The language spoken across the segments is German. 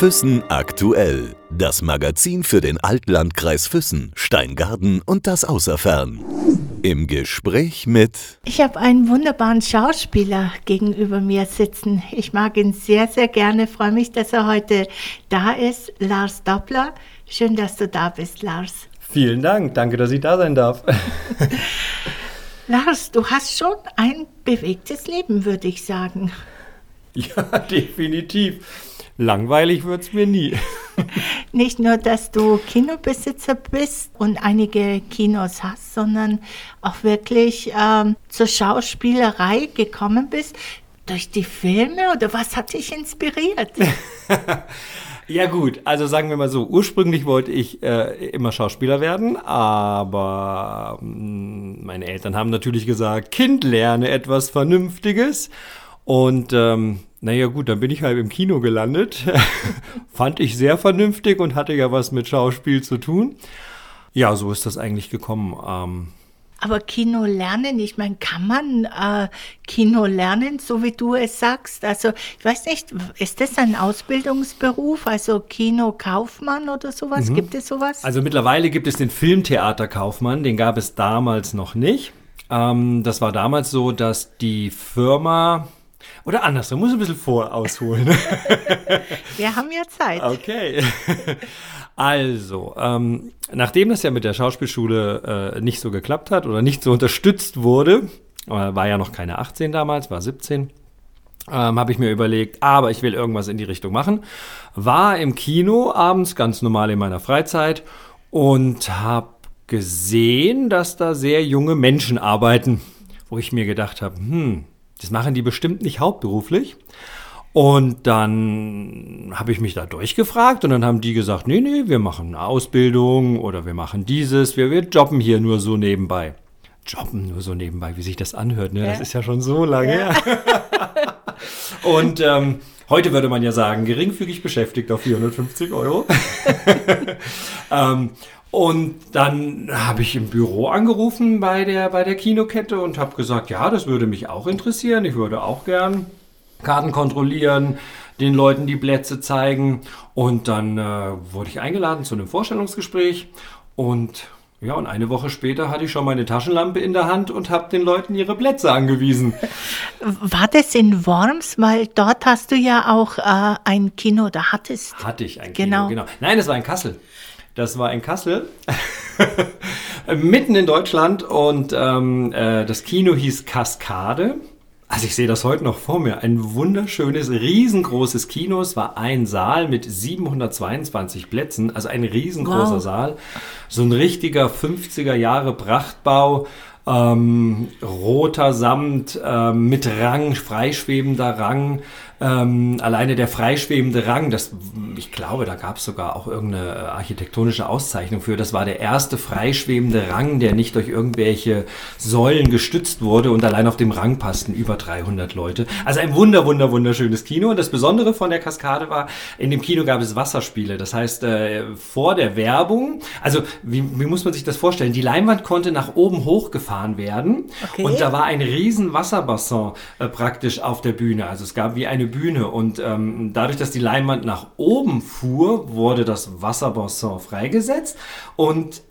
Füssen aktuell. Das Magazin für den Altlandkreis Füssen, Steingarten und das Außerfern. Im Gespräch mit. Ich habe einen wunderbaren Schauspieler gegenüber mir sitzen. Ich mag ihn sehr, sehr gerne. Freue mich, dass er heute da ist. Lars Doppler. Schön, dass du da bist, Lars. Vielen Dank. Danke, dass ich da sein darf. Lars, du hast schon ein bewegtes Leben, würde ich sagen. Ja, definitiv. Langweilig wird es mir nie. Nicht nur, dass du Kinobesitzer bist und einige Kinos hast, sondern auch wirklich ähm, zur Schauspielerei gekommen bist. Durch die Filme oder was hat dich inspiriert? ja gut, also sagen wir mal so, ursprünglich wollte ich äh, immer Schauspieler werden, aber mh, hm, meine Eltern haben natürlich gesagt, Kind, lerne etwas Vernünftiges. Und ähm, naja gut, dann bin ich halt im Kino gelandet. Fand ich sehr vernünftig und hatte ja was mit Schauspiel zu tun. Ja, so ist das eigentlich gekommen. Ähm, aber Kino lernen, ich meine, kann man äh, Kino lernen, so wie du es sagst? Also, ich weiß nicht, ist das ein Ausbildungsberuf, also Kinokaufmann oder sowas? Mhm. Gibt es sowas? Also mittlerweile gibt es den Filmtheaterkaufmann, den gab es damals noch nicht. Ähm, das war damals so, dass die Firma, oder anders, man muss ein bisschen vorausholen. Wir haben ja Zeit. Okay. Also, ähm, nachdem das ja mit der Schauspielschule äh, nicht so geklappt hat oder nicht so unterstützt wurde, äh, war ja noch keine 18 damals, war 17, ähm, habe ich mir überlegt, aber ich will irgendwas in die Richtung machen. War im Kino abends ganz normal in meiner Freizeit und habe gesehen, dass da sehr junge Menschen arbeiten, wo ich mir gedacht habe, hm, das machen die bestimmt nicht hauptberuflich. Und dann habe ich mich da durchgefragt und dann haben die gesagt, nee, nee, wir machen eine Ausbildung oder wir machen dieses, wir, wir jobben hier nur so nebenbei. Jobben nur so nebenbei, wie sich das anhört, ne? Ja. Das ist ja schon so lange ja. her. und ähm, heute würde man ja sagen, geringfügig beschäftigt auf 450 Euro. ähm, und dann habe ich im Büro angerufen bei der, bei der Kinokette und habe gesagt, ja, das würde mich auch interessieren. Ich würde auch gern Karten kontrollieren, den Leuten die Plätze zeigen. Und dann äh, wurde ich eingeladen zu einem Vorstellungsgespräch. Und ja, und eine Woche später hatte ich schon meine Taschenlampe in der Hand und habe den Leuten ihre Plätze angewiesen. War das in Worms? Weil dort hast du ja auch äh, ein Kino, da hattest. Hatte ich ein genau. Kino, genau. Nein, das war in Kassel. Das war in Kassel, mitten in Deutschland und ähm, äh, das Kino hieß Kaskade. Also ich sehe das heute noch vor mir. Ein wunderschönes, riesengroßes Kino. Es war ein Saal mit 722 Plätzen, also ein riesengroßer wow. Saal. So ein richtiger 50er Jahre Prachtbau. Ähm, roter Samt äh, mit Rang, freischwebender Rang, ähm, alleine der freischwebende Rang, das, ich glaube, da gab es sogar auch irgendeine äh, architektonische Auszeichnung für. Das war der erste freischwebende Rang, der nicht durch irgendwelche Säulen gestützt wurde und allein auf dem Rang passten über 300 Leute. Also ein wunder, wunder, wunderschönes Kino. Und das Besondere von der Kaskade war, in dem Kino gab es Wasserspiele. Das heißt, äh, vor der Werbung, also wie, wie muss man sich das vorstellen? Die Leinwand konnte nach oben hochgefahren werden okay. und da war ein riesen Wasserbassin äh, praktisch auf der Bühne. Also es gab wie eine Bühne und ähm, dadurch, dass die Leinwand nach oben fuhr, wurde das Wasserbassin freigesetzt und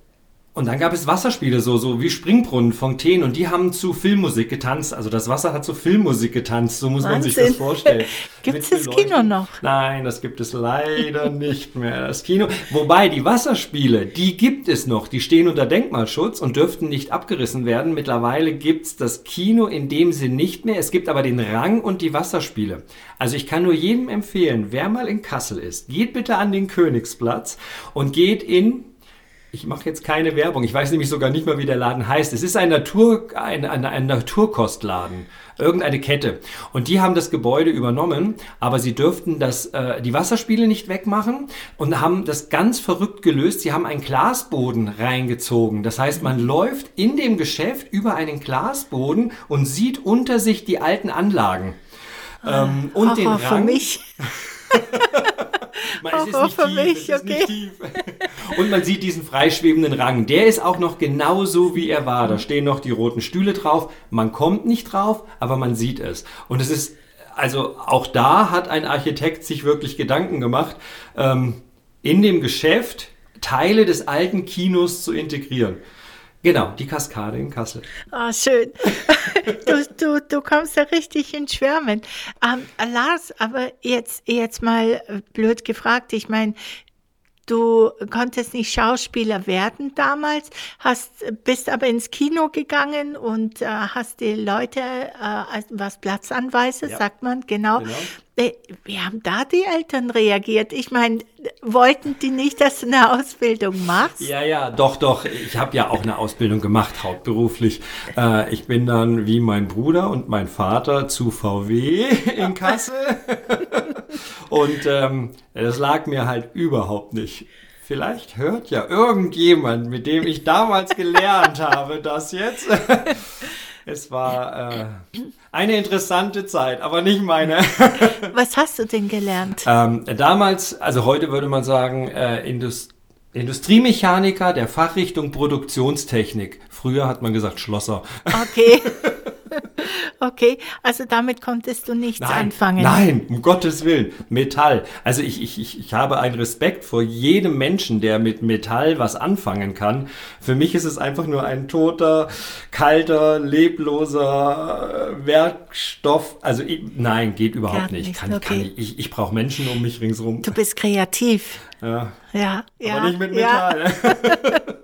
und dann gab es Wasserspiele, so, so wie Springbrunnen, Fontänen, und die haben zu Filmmusik getanzt. Also das Wasser hat zu Filmmusik getanzt, so muss Wahnsinn. man sich das vorstellen. gibt es das Kino noch? Nein, das gibt es leider nicht mehr. Das Kino. Wobei die Wasserspiele, die gibt es noch. Die stehen unter Denkmalschutz und dürften nicht abgerissen werden. Mittlerweile gibt es das Kino in dem Sinn nicht mehr. Es gibt aber den Rang und die Wasserspiele. Also ich kann nur jedem empfehlen, wer mal in Kassel ist, geht bitte an den Königsplatz und geht in ich mache jetzt keine Werbung. Ich weiß nämlich sogar nicht mal, wie der Laden heißt. Es ist ein, Natur, ein, ein, ein Naturkostladen, irgendeine Kette. Und die haben das Gebäude übernommen, aber sie dürften das, äh, die Wasserspiele nicht wegmachen und haben das ganz verrückt gelöst. Sie haben einen Glasboden reingezogen. Das heißt, man läuft in dem Geschäft über einen Glasboden und sieht unter sich die alten Anlagen. Ähm, und Horror den Rang. Für mich. man, es ist nicht tief, mich, okay. Und man sieht diesen freischwebenden Rang. Der ist auch noch genauso, wie er war. Da stehen noch die roten Stühle drauf. Man kommt nicht drauf, aber man sieht es. Und es ist also auch da hat ein Architekt sich wirklich Gedanken gemacht, ähm, in dem Geschäft Teile des alten Kinos zu integrieren. Genau, die Kaskade in Kassel. Ah, schön. Du, du, du kommst ja richtig in Schwärmen. Ähm, Lars, aber jetzt, jetzt mal äh, blöd gefragt. Ich meine, Du konntest nicht Schauspieler werden damals, hast, bist aber ins Kino gegangen und äh, hast die Leute, äh, was Platzanweise, ja. sagt man, genau. genau. Äh, wie haben da die Eltern reagiert? Ich meine, wollten die nicht, dass du eine Ausbildung machst? Ja, ja, doch, doch. Ich habe ja auch eine Ausbildung gemacht, hauptberuflich. Äh, ich bin dann wie mein Bruder und mein Vater zu VW in Kassel. Und ähm, das lag mir halt überhaupt nicht. Vielleicht hört ja irgendjemand, mit dem ich damals gelernt habe, das jetzt. Es war äh, eine interessante Zeit, aber nicht meine. Was hast du denn gelernt? Ähm, damals, also heute würde man sagen, äh, Indust Industriemechaniker der Fachrichtung Produktionstechnik. Früher hat man gesagt Schlosser. Okay. Okay, also damit konntest du nichts nein, anfangen. Nein, um Gottes Willen. Metall. Also ich, ich, ich habe einen Respekt vor jedem Menschen, der mit Metall was anfangen kann. Für mich ist es einfach nur ein toter, kalter, lebloser äh, Werkstoff. Also ich, nein, geht überhaupt nicht. Kann, okay. kann ich ich, ich brauche Menschen um mich ringsherum. Du bist kreativ. Ja. Ja, aber ja, nicht mit Metall. Ja.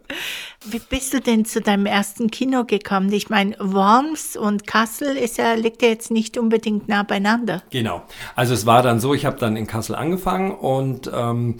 Wie bist du denn zu deinem ersten Kino gekommen? Ich meine, Worms und Kassel ist ja, liegt ja jetzt nicht unbedingt nah beieinander. Genau. Also es war dann so, ich habe dann in Kassel angefangen und ähm,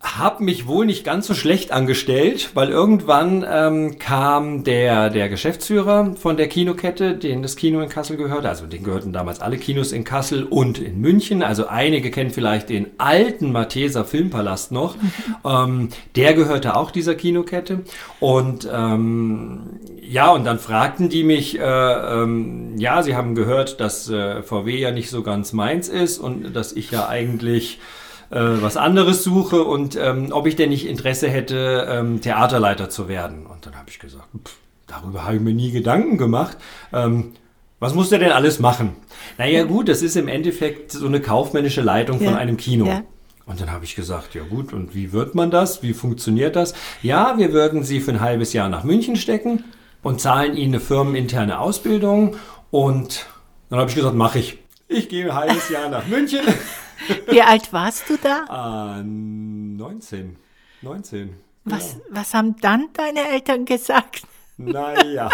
habe mich wohl nicht ganz so schlecht angestellt, weil irgendwann ähm, kam der, der Geschäftsführer von der Kinokette, den das Kino in Kassel gehörte, also den gehörten damals alle Kinos in Kassel und in München, also einige kennen vielleicht den alten Matheser Filmpalast noch, ähm, der gehörte auch dieser Kinokette. Und ähm, ja, und dann fragten die mich, äh, ähm, ja, sie haben gehört, dass äh, VW ja nicht so ganz meins ist und dass ich ja eigentlich was anderes suche und ähm, ob ich denn nicht Interesse hätte, ähm, Theaterleiter zu werden. Und dann habe ich gesagt, pff, darüber habe ich mir nie Gedanken gemacht. Ähm, was muss der denn alles machen? Naja gut, das ist im Endeffekt so eine kaufmännische Leitung ja. von einem Kino. Ja. Und dann habe ich gesagt, ja gut, und wie wird man das? Wie funktioniert das? Ja, wir würden Sie für ein halbes Jahr nach München stecken und zahlen Ihnen eine firmeninterne Ausbildung. Und dann habe ich gesagt, mache ich. Ich gehe ein halbes Jahr nach München. Wie alt warst du da? Äh, 19. 19. Was, ja. was haben dann deine Eltern gesagt? Naja,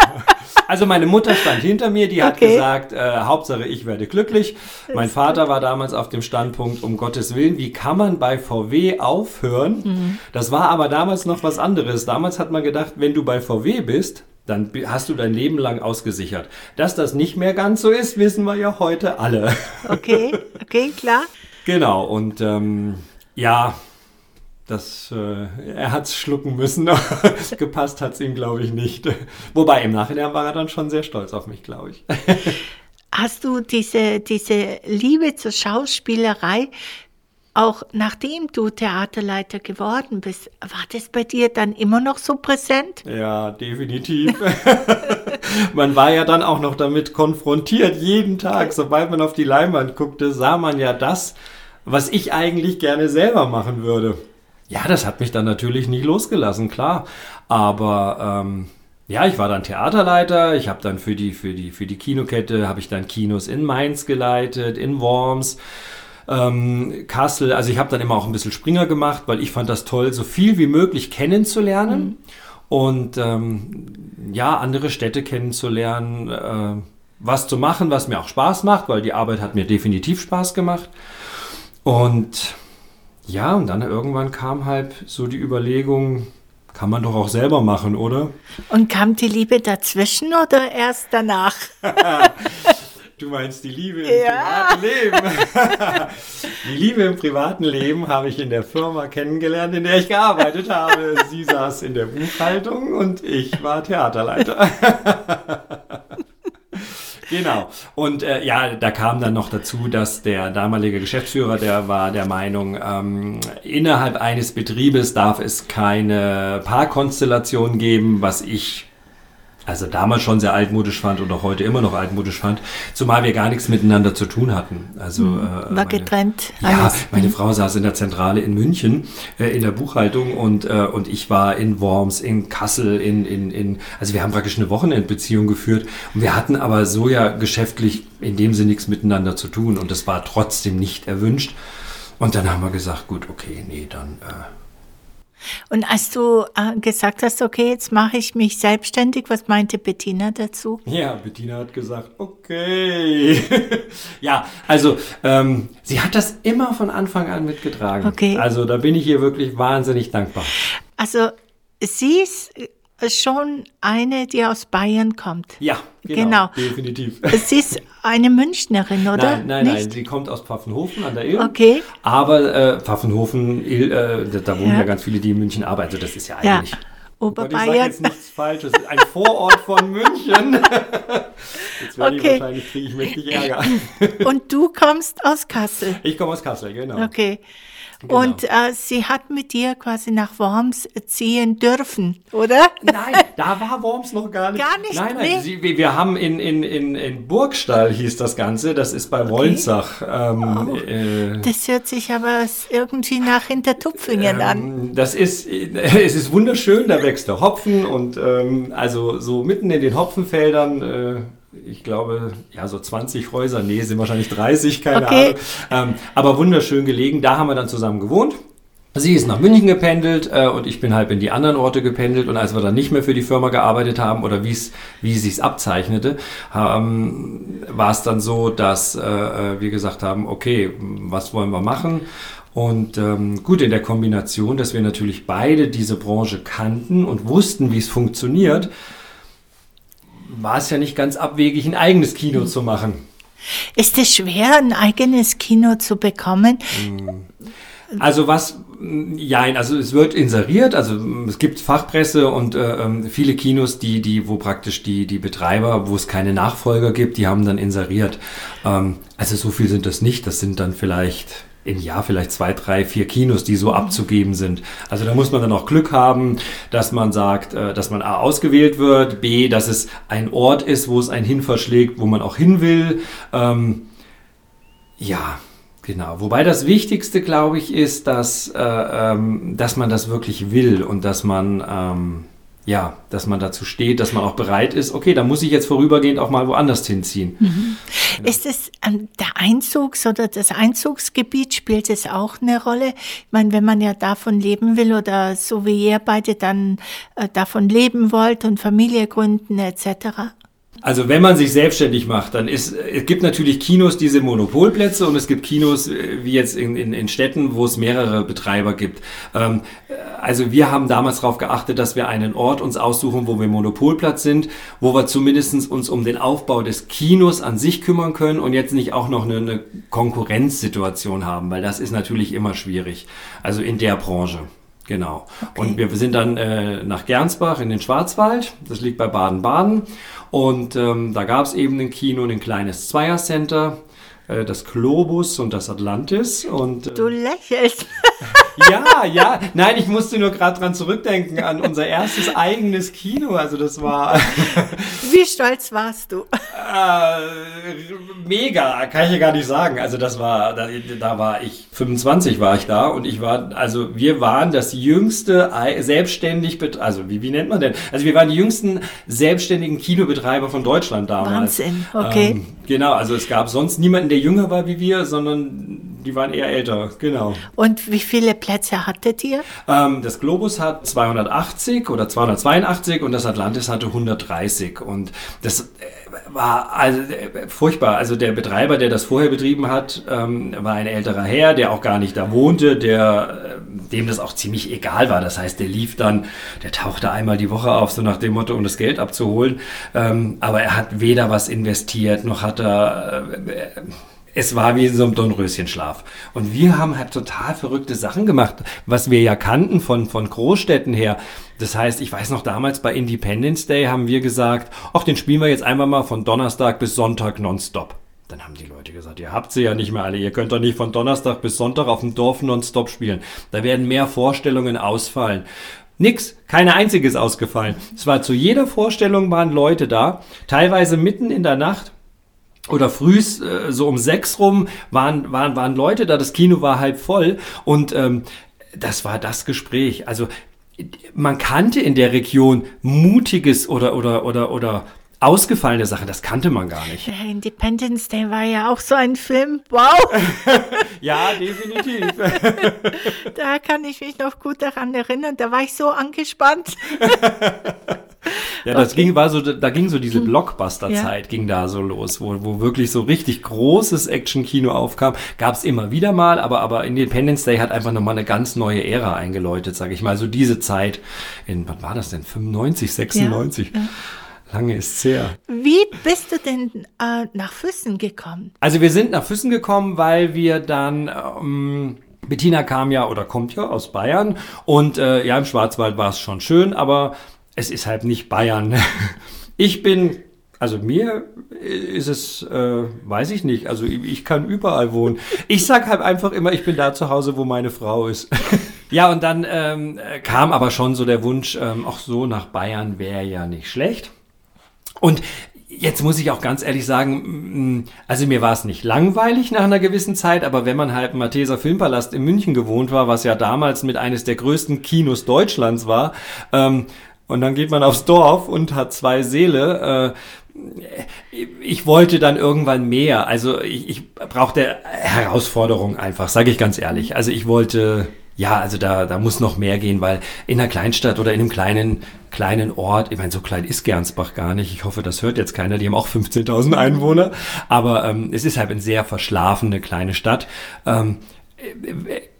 also meine Mutter stand hinter mir, die hat okay. gesagt, äh, Hauptsache ich werde glücklich. Mein Vater war damals auf dem Standpunkt, um Gottes Willen, wie kann man bei VW aufhören? Mhm. Das war aber damals noch was anderes. Damals hat man gedacht, wenn du bei VW bist, dann hast du dein Leben lang ausgesichert. Dass das nicht mehr ganz so ist, wissen wir ja heute alle. Okay, okay, klar. Genau, und ähm, ja, das, äh, er hat es schlucken müssen. Gepasst hat es ihm, glaube ich, nicht. Wobei im Nachhinein war er dann schon sehr stolz auf mich, glaube ich. Hast du diese, diese Liebe zur Schauspielerei auch nachdem du Theaterleiter geworden bist, war das bei dir dann immer noch so präsent? Ja, definitiv. man war ja dann auch noch damit konfrontiert, jeden Tag. Sobald man auf die Leinwand guckte, sah man ja das, was ich eigentlich gerne selber machen würde. Ja, das hat mich dann natürlich nicht losgelassen, klar. Aber ähm, ja, ich war dann Theaterleiter. Ich habe dann für die, für die, für die Kinokette habe ich dann Kinos in Mainz geleitet, in Worms ähm, Kassel. Also ich habe dann immer auch ein bisschen Springer gemacht, weil ich fand das toll, so viel wie möglich kennenzulernen mhm. und ähm, ja, andere Städte kennenzulernen, äh, was zu machen, was mir auch Spaß macht, weil die Arbeit hat mir definitiv Spaß gemacht. Und ja, und dann irgendwann kam halt so die Überlegung, kann man doch auch selber machen, oder? Und kam die Liebe dazwischen oder erst danach? Du meinst die Liebe im ja. privaten Leben. die Liebe im privaten Leben habe ich in der Firma kennengelernt, in der ich gearbeitet habe. Sie saß in der Buchhaltung und ich war Theaterleiter. Genau. Und äh, ja, da kam dann noch dazu, dass der damalige Geschäftsführer, der war der Meinung, ähm, innerhalb eines Betriebes darf es keine Paarkonstellation geben, was ich also damals schon sehr altmodisch fand und auch heute immer noch altmodisch fand, zumal wir gar nichts miteinander zu tun hatten. Also mhm. äh, war getrennt. Ja, alles. meine mhm. Frau saß in der Zentrale in München äh, in der Buchhaltung und äh, und ich war in Worms, in Kassel, in in in also wir haben praktisch eine Wochenendbeziehung geführt und wir hatten aber so ja geschäftlich in dem Sinne nichts miteinander zu tun und das war trotzdem nicht erwünscht. Und dann haben wir gesagt, gut, okay, nee, dann äh, und als du äh, gesagt hast, okay, jetzt mache ich mich selbstständig, was meinte Bettina dazu? Ja, Bettina hat gesagt, okay. ja, also ähm, sie hat das immer von Anfang an mitgetragen. Okay. Also da bin ich ihr wirklich wahnsinnig dankbar. Also sie ist schon eine, die aus Bayern kommt. Ja, genau, genau. definitiv. Sie ist eine Münchnerin, oder? Nein, nein, Nicht? nein, sie kommt aus Pfaffenhofen an der Ilm. Okay. Aber äh, Pfaffenhofen, Il, äh, da wohnen ja. ja. ganz viele, die in München arbeiten. Also das ist ja eigentlich... Ja. Oberbayern. Ich sage jetzt nichts Falsches. Ein Vorort von München. Jetzt werde okay. ich wahrscheinlich, kriege ich mächtig Ärger. Und du kommst aus Kassel? Ich komme aus Kassel, genau. Okay. Genau. Und äh, sie hat mit dir quasi nach Worms ziehen dürfen, oder? Nein, da war Worms noch gar nicht. Gar nicht? Nein, nein. Nee. Sie, wir haben in, in, in, in Burgstall hieß das Ganze, das ist bei okay. Wolnzach. Ähm, oh, äh, das hört sich aber irgendwie nach Hintertupfingen ähm, an. Das ist, es ist wunderschön, da wächst der Hopfen und ähm, also so mitten in den Hopfenfeldern. Äh, ich glaube, ja, so 20 Häuser, nee, sind wahrscheinlich 30, keine okay. Ahnung. Ähm, aber wunderschön gelegen. Da haben wir dann zusammen gewohnt. Sie ist nach München gependelt äh, und ich bin halt in die anderen Orte gependelt. Und als wir dann nicht mehr für die Firma gearbeitet haben oder wie's, wie es sich abzeichnete, ähm, war es dann so, dass äh, äh, wir gesagt haben, okay, was wollen wir machen? Und ähm, gut, in der Kombination, dass wir natürlich beide diese Branche kannten und wussten, wie es funktioniert, war es ja nicht ganz abwegig, ein eigenes Kino mhm. zu machen. Ist es schwer, ein eigenes Kino zu bekommen? Hm. Also was, ja, also es wird inseriert, also es gibt Fachpresse und äh, ähm, viele Kinos, die, die, wo praktisch die, die Betreiber, wo es keine Nachfolger gibt, die haben dann inseriert. Ähm, also so viel sind das nicht, das sind dann vielleicht im Jahr vielleicht zwei, drei, vier Kinos, die so mhm. abzugeben sind. Also da muss man dann auch Glück haben, dass man sagt, äh, dass man A ausgewählt wird, B, dass es ein Ort ist, wo es einen hinverschlägt, wo man auch hin will. Ähm, ja, genau. Wobei das Wichtigste, glaube ich, ist, dass, äh, ähm, dass man das wirklich will und dass man ähm, ja, dass man dazu steht, dass man auch bereit ist, okay, da muss ich jetzt vorübergehend auch mal woanders hinziehen. Mhm. Genau. Ist es ähm, der Einzugs- oder das Einzugsgebiet, spielt es auch eine Rolle? Ich meine, wenn man ja davon leben will oder so wie ihr beide dann äh, davon leben wollt und Familie gründen etc.? Also wenn man sich selbstständig macht, dann ist, es gibt natürlich Kinos, diese Monopolplätze und es gibt Kinos äh, wie jetzt in, in, in Städten, wo es mehrere Betreiber gibt. Ähm, also wir haben damals darauf geachtet, dass wir einen Ort uns aussuchen, wo wir Monopolplatz sind, wo wir zumindest uns um den Aufbau des Kinos an sich kümmern können und jetzt nicht auch noch eine, eine Konkurrenzsituation haben, weil das ist natürlich immer schwierig. Also in der Branche. Genau. Okay. Und wir sind dann äh, nach Gernsbach in den Schwarzwald. Das liegt bei Baden-Baden. Und ähm, da gab es eben ein Kino, ein kleines Zweiercenter, äh, das Globus und das Atlantis. Und, äh, du lächelst. ja, ja. Nein, ich musste nur gerade dran zurückdenken an unser erstes eigenes Kino. Also das war. Wie stolz warst du? Äh, mega, kann ich ja gar nicht sagen. Also das war, da, da war ich 25 war ich da und ich war, also wir waren das jüngste selbstständig, also wie, wie nennt man denn? Also wir waren die jüngsten selbstständigen Kinobetreiber von Deutschland damals. Wahnsinn, okay. Ähm, genau, also es gab sonst niemanden, der jünger war wie wir, sondern die waren eher älter, genau. Und wie viele Plätze hattet ihr? Ähm, das Globus hat 280 oder 282 und das Atlantis hatte 130. Und das äh, war also äh, furchtbar. Also der Betreiber, der das vorher betrieben hat, ähm, war ein älterer Herr, der auch gar nicht da wohnte, der äh, dem das auch ziemlich egal war. Das heißt, der lief dann, der tauchte einmal die Woche auf, so nach dem Motto, um das Geld abzuholen. Ähm, aber er hat weder was investiert, noch hat er äh, es war wie in so einem Dornröschenschlaf. Und wir haben halt total verrückte Sachen gemacht, was wir ja kannten von, von Großstädten her. Das heißt, ich weiß noch damals bei Independence Day haben wir gesagt, ach, den spielen wir jetzt einfach mal von Donnerstag bis Sonntag nonstop. Dann haben die Leute gesagt, ihr habt sie ja nicht mehr alle, ihr könnt doch nicht von Donnerstag bis Sonntag auf dem Dorf nonstop spielen. Da werden mehr Vorstellungen ausfallen. Nix, keine einzige ist ausgefallen. Es war zu jeder Vorstellung waren Leute da, teilweise mitten in der Nacht oder frühs äh, so um sechs rum waren, waren, waren Leute da, das Kino war halb voll und ähm, das war das Gespräch. Also man kannte in der Region mutiges oder oder oder oder ausgefallene Sachen, das kannte man gar nicht. Der Independence Day war ja auch so ein Film. Wow! ja, definitiv. da kann ich mich noch gut daran erinnern. Da war ich so angespannt. Ja, das okay. ging, war so, da ging so diese hm. Blockbuster-Zeit, ja. ging da so los, wo, wo wirklich so richtig großes Action-Kino aufkam. Gab es immer wieder mal, aber, aber Independence Day hat einfach nochmal eine ganz neue Ära eingeläutet, sage ich mal. So diese Zeit in, was war das denn? 95, 96? Ja, ja. Lange ist's her. Wie bist du denn äh, nach Füssen gekommen? Also wir sind nach Füssen gekommen, weil wir dann ähm, Bettina kam ja oder kommt ja aus Bayern und äh, ja im Schwarzwald war es schon schön, aber es ist halt nicht Bayern. Ich bin, also mir ist es, äh, weiß ich nicht, also ich kann überall wohnen. Ich sag halt einfach immer, ich bin da zu Hause, wo meine Frau ist. ja, und dann ähm, kam aber schon so der Wunsch, ähm, auch so nach Bayern wäre ja nicht schlecht. Und Jetzt muss ich auch ganz ehrlich sagen, mm, also mir war es nicht langweilig nach einer gewissen Zeit, aber wenn man halt im Malteser Filmpalast in München gewohnt war, was ja damals mit eines der größten Kinos Deutschlands war, ähm, und dann geht man aufs Dorf und hat zwei Seele, äh, ich wollte dann irgendwann mehr. Also ich, ich brauchte Herausforderung einfach, sage ich ganz ehrlich. Also ich wollte ja, also da, da muss noch mehr gehen, weil in einer Kleinstadt oder in einem kleinen, kleinen Ort, ich meine, so klein ist Gernsbach gar nicht. Ich hoffe, das hört jetzt keiner. Die haben auch 15.000 Einwohner. Aber ähm, es ist halt eine sehr verschlafene kleine Stadt. Ähm,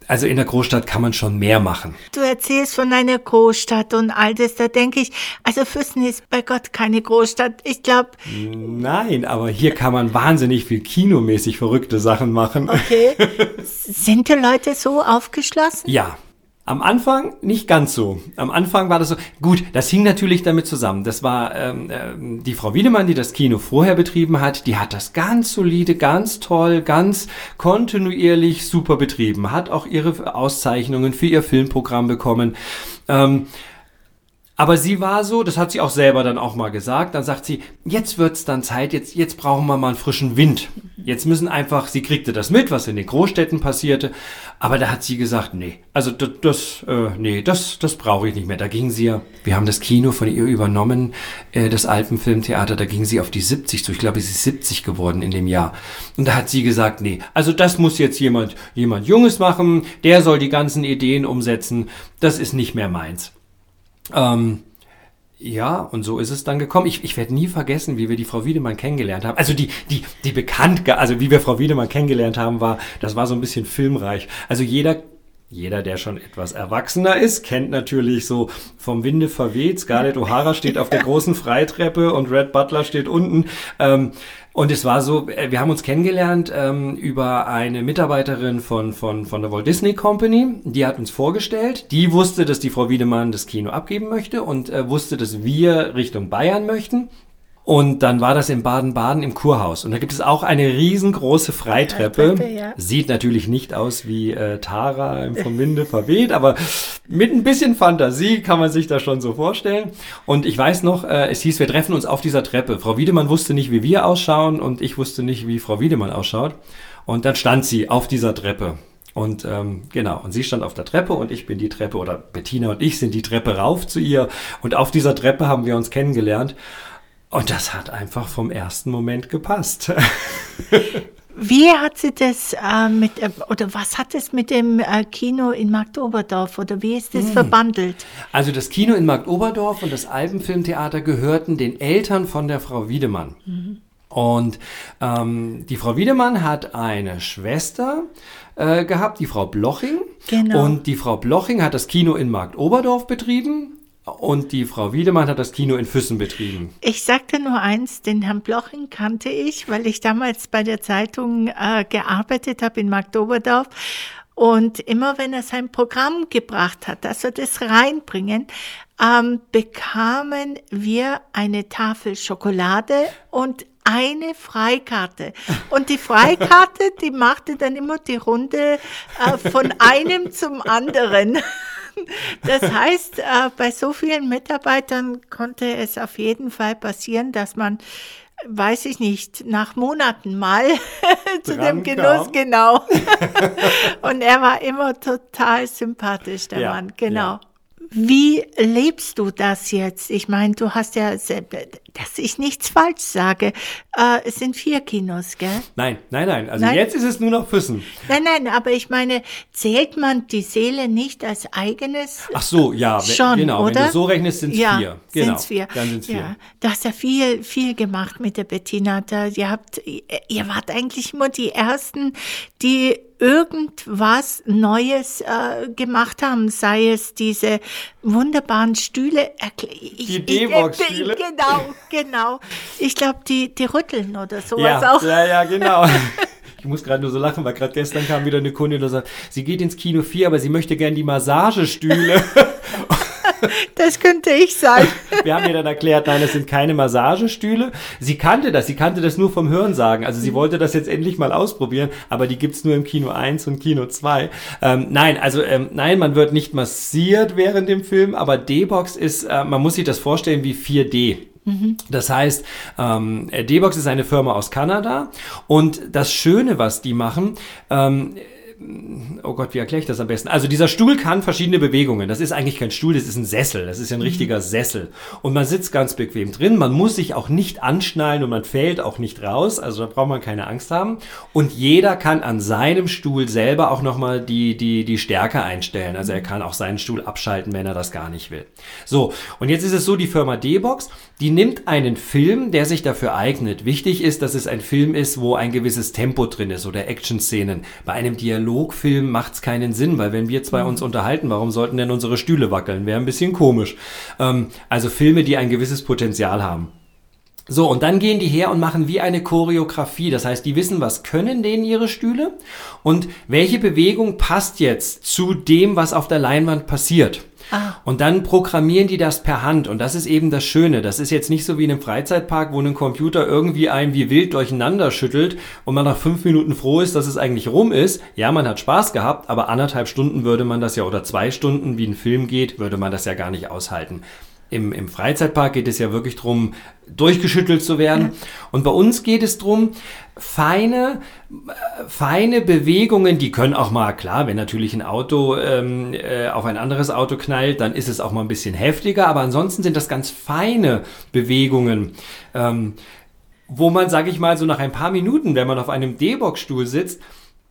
also in der Großstadt kann man schon mehr machen. Du erzählst von einer Großstadt und all das, da denke ich, also Füssen ist bei Gott keine Großstadt. Ich glaube. Nein, aber hier kann man wahnsinnig viel kinomäßig verrückte Sachen machen. Okay. Sind die Leute so aufgeschlossen? Ja, am Anfang nicht ganz so. Am Anfang war das so, gut, das hing natürlich damit zusammen. Das war ähm, äh, die Frau Wiedemann, die das Kino vorher betrieben hat, die hat das ganz solide, ganz toll, ganz kontinuierlich super betrieben, hat auch ihre Auszeichnungen für ihr Filmprogramm bekommen. Ähm, aber sie war so, das hat sie auch selber dann auch mal gesagt, dann sagt sie, jetzt wird's dann Zeit, jetzt, jetzt brauchen wir mal einen frischen Wind. Jetzt müssen einfach, sie kriegte das mit, was in den Großstädten passierte, aber da hat sie gesagt, nee, also das, das äh, nee, das, das brauche ich nicht mehr. Da ging sie ja, wir haben das Kino von ihr übernommen, äh, das Alpenfilmtheater, da ging sie auf die 70 zu, ich glaube, sie ist 70 geworden in dem Jahr. Und da hat sie gesagt, nee, also das muss jetzt jemand, jemand Junges machen, der soll die ganzen Ideen umsetzen, das ist nicht mehr meins. Ähm, ja, und so ist es dann gekommen. Ich, ich werde nie vergessen, wie wir die Frau Wiedemann kennengelernt haben. Also die, die, die bekannt, also wie wir Frau Wiedemann kennengelernt haben, war, das war so ein bisschen filmreich. Also jeder jeder, der schon etwas erwachsener ist, kennt natürlich so vom Winde verweht. Scarlett O'Hara steht auf der großen Freitreppe und Red Butler steht unten. Ähm, und es war so, äh, wir haben uns kennengelernt ähm, über eine Mitarbeiterin von, von, von der Walt Disney Company. Die hat uns vorgestellt. Die wusste, dass die Frau Wiedemann das Kino abgeben möchte und äh, wusste, dass wir Richtung Bayern möchten. Und dann war das in Baden-Baden im Kurhaus. Und da gibt es auch eine riesengroße Freitreppe. Freitreppe ja. Sieht natürlich nicht aus wie äh, Tara vom Winde verweht, aber mit ein bisschen Fantasie kann man sich das schon so vorstellen. Und ich weiß noch, äh, es hieß, wir treffen uns auf dieser Treppe. Frau Wiedemann wusste nicht, wie wir ausschauen und ich wusste nicht, wie Frau Wiedemann ausschaut. Und dann stand sie auf dieser Treppe. Und ähm, genau, und sie stand auf der Treppe und ich bin die Treppe, oder Bettina und ich sind die Treppe rauf zu ihr. Und auf dieser Treppe haben wir uns kennengelernt. Und das hat einfach vom ersten Moment gepasst. Wie hat sie das äh, mit, äh, oder was hat es mit dem äh, Kino in Marktoberdorf oder wie ist das hm. verbandelt? Also das Kino in Marktoberdorf und das Alpenfilmtheater gehörten den Eltern von der Frau Wiedemann. Mhm. Und ähm, die Frau Wiedemann hat eine Schwester äh, gehabt, die Frau Bloching. Genau. Und die Frau Bloching hat das Kino in Marktoberdorf betrieben und die Frau Wiedemann hat das Kino in Füssen betrieben. Ich sagte nur eins, den Herrn Bloching kannte ich, weil ich damals bei der Zeitung äh, gearbeitet habe in Magdoberdorf. Und immer wenn er sein Programm gebracht hat, wir das reinbringen, ähm, bekamen wir eine Tafel Schokolade und eine Freikarte. Und die Freikarte, die machte dann immer die Runde äh, von einem zum anderen. Das heißt, äh, bei so vielen Mitarbeitern konnte es auf jeden Fall passieren, dass man weiß ich nicht, nach Monaten mal zu dem Genuss, kam. genau. Und er war immer total sympathisch, der Ja, Mann, genau. ja. Wie lebst du das jetzt? Ich meine, du hast ja, dass ich nichts falsch sage. Äh, es sind vier Kinos, gell? Nein, nein, nein. Also Nein? jetzt ist es nur noch Füssen. Nein, nein, aber ich meine, zählt man die Seele nicht als eigenes? Ach so, ja, Schon, genau. oder? Wenn du so rechnest, sind es ja, vier. Genau. Sind's vier. Dann sind es vier. Ja, du hast ja viel, viel gemacht mit der Bettina. Da, ihr habt, ihr wart eigentlich immer die Ersten, die irgendwas Neues äh, gemacht haben, sei es diese wunderbaren Stühle. Ich, Die D-Box-Stühle? Genau, genau. Ich glaube, die, die rütteln oder sowas Ja, auch. ja, ja, genau. Ich muss gerade nur so lachen, weil gerade gestern kam wieder eine Kundin und sagt, sie geht ins Kino 4, aber sie möchte gern die Massagestühle. Das könnte ich sein. Wir haben ihr dann erklärt, nein, das sind keine Massagestühle. Sie kannte das, sie kannte das nur vom Hörensagen. Also sie wollte das jetzt endlich mal ausprobieren, aber die gibt's nur im Kino 1 und Kino 2. Ähm, nein, also ähm, nein, man wird nicht massiert während dem Film, aber D-Box ist, äh, man muss sich das vorstellen wie 4D. Das heißt, ähm, D-Box ist eine Firma aus Kanada und das Schöne, was die machen, ähm, oh Gott, wie erkläre ich das am besten? Also dieser Stuhl kann verschiedene Bewegungen. Das ist eigentlich kein Stuhl, das ist ein Sessel. Das ist ja ein richtiger Sessel. Und man sitzt ganz bequem drin. Man muss sich auch nicht anschnallen und man fällt auch nicht raus. Also da braucht man keine Angst haben. Und jeder kann an seinem Stuhl selber auch nochmal die, die, die Stärke einstellen. Also er kann auch seinen Stuhl abschalten, wenn er das gar nicht will. So, und jetzt ist es so, die Firma D-Box, die nimmt einen Film, der sich dafür eignet. Wichtig ist, dass es ein Film ist, wo ein gewisses Tempo drin ist oder Action-Szenen. Bei einem Dialogfilm macht es keinen Sinn, weil wenn wir zwei uns unterhalten, warum sollten denn unsere Stühle wackeln? Wäre ein bisschen komisch. Ähm, also Filme, die ein gewisses Potenzial haben. So, und dann gehen die her und machen wie eine Choreografie. Das heißt, die wissen, was können denen ihre Stühle und welche Bewegung passt jetzt zu dem, was auf der Leinwand passiert. Und dann programmieren die das per Hand. Und das ist eben das Schöne. Das ist jetzt nicht so wie in einem Freizeitpark, wo ein Computer irgendwie einen wie wild durcheinander schüttelt und man nach fünf Minuten froh ist, dass es eigentlich rum ist. Ja, man hat Spaß gehabt, aber anderthalb Stunden würde man das ja oder zwei Stunden, wie ein Film geht, würde man das ja gar nicht aushalten. Im, Im Freizeitpark geht es ja wirklich drum, durchgeschüttelt zu werden. Und bei uns geht es drum, feine, feine Bewegungen, die können auch mal, klar, wenn natürlich ein Auto ähm, äh, auf ein anderes Auto knallt, dann ist es auch mal ein bisschen heftiger, aber ansonsten sind das ganz feine Bewegungen. Ähm, wo man, sage ich mal, so nach ein paar Minuten, wenn man auf einem D-Box-Stuhl sitzt,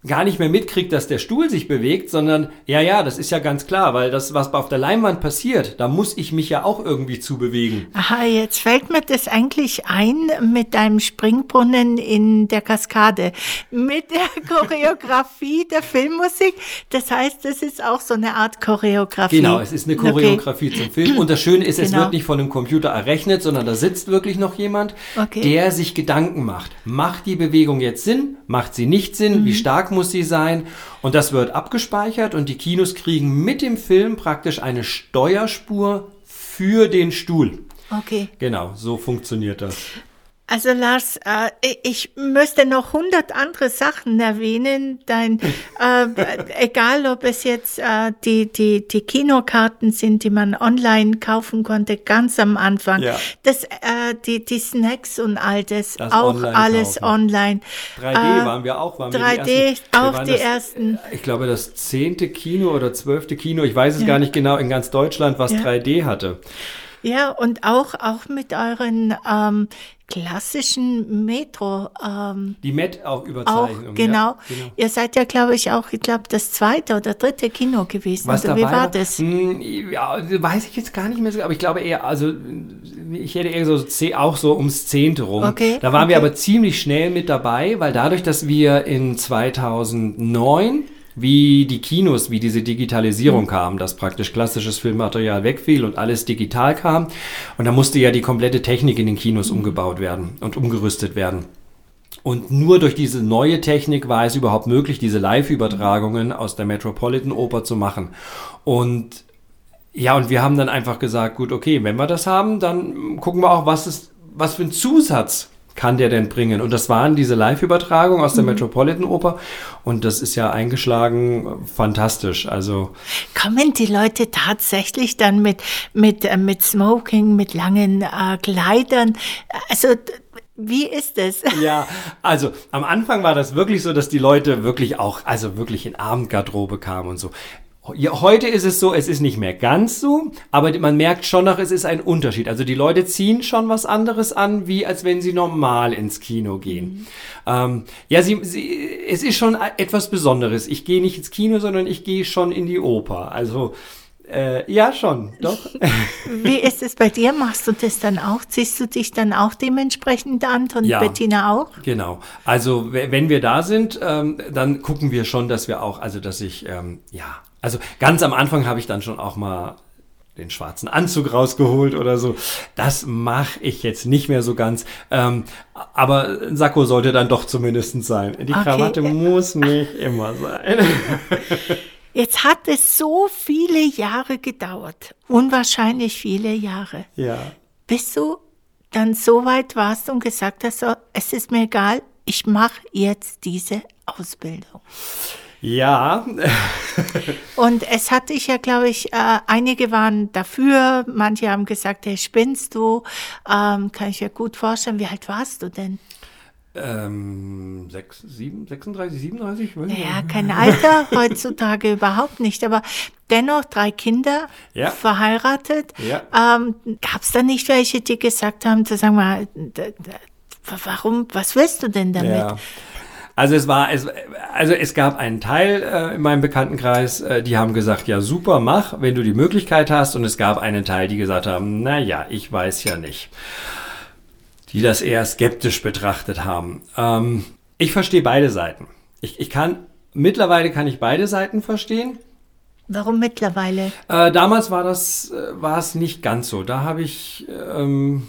gar nicht mehr mitkriegt, dass der Stuhl sich bewegt, sondern ja, ja, das ist ja ganz klar, weil das, was auf der Leinwand passiert, da muss ich mich ja auch irgendwie zu bewegen. Aha, jetzt fällt mir das eigentlich ein mit deinem Springbrunnen in der Kaskade, mit der Choreografie der Filmmusik. Das heißt, das ist auch so eine Art Choreografie. Genau, es ist eine Choreografie zum Film. Und das Schöne ist, es Genau. wird nicht von einem Computer errechnet, sondern da sitzt wirklich noch jemand, Okay. der sich Gedanken macht. Macht die Bewegung jetzt Sinn? Macht sie nicht Sinn? Mhm. Wie stark muss sie sein? Und das wird abgespeichert und die Kinos kriegen mit dem Film praktisch eine Steuerspur für den Stuhl. Okay. Genau, so funktioniert das. Also Lars, äh, ich müsste noch hundert andere Sachen erwähnen. Dein, äh, egal ob es jetzt äh, die, die, die Kinokarten sind, die man online kaufen konnte, ganz am Anfang. Ja. Das, äh, die, die Snacks und all das, Das auch online alles kaufen. online. 3D Äh, waren wir auch. Waren 3D, wir die ersten. Wir auch waren die das, ersten. Ich glaube, das zehnte Kino oder zwölfte Kino, ich weiß es gar nicht genau, in ganz Deutschland, was Ja. 3D hatte. Ja, und auch, auch mit euren ähm, klassischen Metro. Ähm, Die Met auch auch, Überzeichnung. genau. Ja, genau. Ihr seid ja, glaube ich, auch, ich glaube, das zweite oder dritte Kino gewesen. Was oder dabei wie war das? Hm, ja, weiß ich jetzt gar nicht mehr so, aber ich glaube eher, also ich hätte eher so auch so ums Zehnte rum. Okay, Da waren wir okay. aber ziemlich schnell mit dabei, weil dadurch, dass wir in 2009 wie die Kinos, wie diese Mhm. Digitalisierung kam, dass praktisch klassisches Filmmaterial wegfiel und alles digital kam. Und da musste ja die komplette Technik in den Kinos Mhm. umgebaut werden und umgerüstet werden. Und nur durch diese neue Technik war es überhaupt möglich, diese Live-Übertragungen aus der Metropolitan Oper zu machen. Und ja, und wir haben dann einfach gesagt, gut, okay, wenn wir das haben, dann gucken wir auch, was ist, was für ein Zusatz kann der denn bringen? Und das waren diese Live-Übertragungen aus der Mhm. Metropolitan Oper und das ist ja eingeschlagen fantastisch. Also Kommen die Leute tatsächlich dann mit, mit, äh, mit Smoking, mit langen äh, Kleidern? Also, wie ist es? Ja, also am Anfang war das wirklich so, dass die Leute wirklich auch, also wirklich in Abendgarderobe kamen und so. Ja, heute ist es so, es ist nicht mehr ganz so, aber man merkt schon noch, es ist ein Unterschied. Also die Leute ziehen schon was anderes an, wie als wenn sie normal ins Kino gehen. Ähm, ja, sie, sie, es ist schon etwas Besonderes. Ich gehe nicht ins Kino, sondern ich gehe schon in die Oper. Also äh, ja, schon, doch. Wie ist es bei dir? Machst du das dann auch? Ziehst du dich dann auch dementsprechend an und Ja. Bettina auch? Genau. Also we- wenn wir da sind, ähm, dann gucken wir schon, dass wir auch, also dass ich, ähm, ja, also ganz am Anfang habe ich dann schon auch mal den schwarzen Anzug rausgeholt oder so. Das mache ich jetzt nicht mehr so ganz. Ähm, aber ein Sakko sollte dann doch zumindest sein. Die Okay. Krawatte muss nicht immer sein. Jetzt hat es so viele Jahre gedauert. Unwahrscheinlich viele Jahre. ja. Bis du dann so weit warst und gesagt hast, so, es ist mir egal, ich mache jetzt diese Ausbildung. Ja, Und es hat dich ja, glaube ich, äh, einige waren dafür, manche haben gesagt, hey, spinnst du? Ähm, kann ich mir gut vorstellen. Wie alt warst du denn? ähm, 6, 7, 36, 37? weiß ich Ja, nicht. kein Alter, heutzutage überhaupt nicht, aber dennoch drei Kinder, Ja. verheiratet. Ja. Ähm, Gab es da nicht welche, die gesagt haben, zu sagen mal, warum, was willst du denn damit? Ja. Also es war, es, also es gab einen Teil äh, in meinem Bekanntenkreis, äh, die haben gesagt, ja super, mach, wenn du die Möglichkeit hast. Und es gab einen Teil, die gesagt haben, na ja, ich weiß ja nicht. Die das eher skeptisch betrachtet haben. Ähm, ich verstehe beide Seiten. Ich, ich kann, mittlerweile kann ich beide Seiten verstehen. Warum mittlerweile? Äh, damals war das, äh, war es nicht ganz so. Da habe ich, ähm,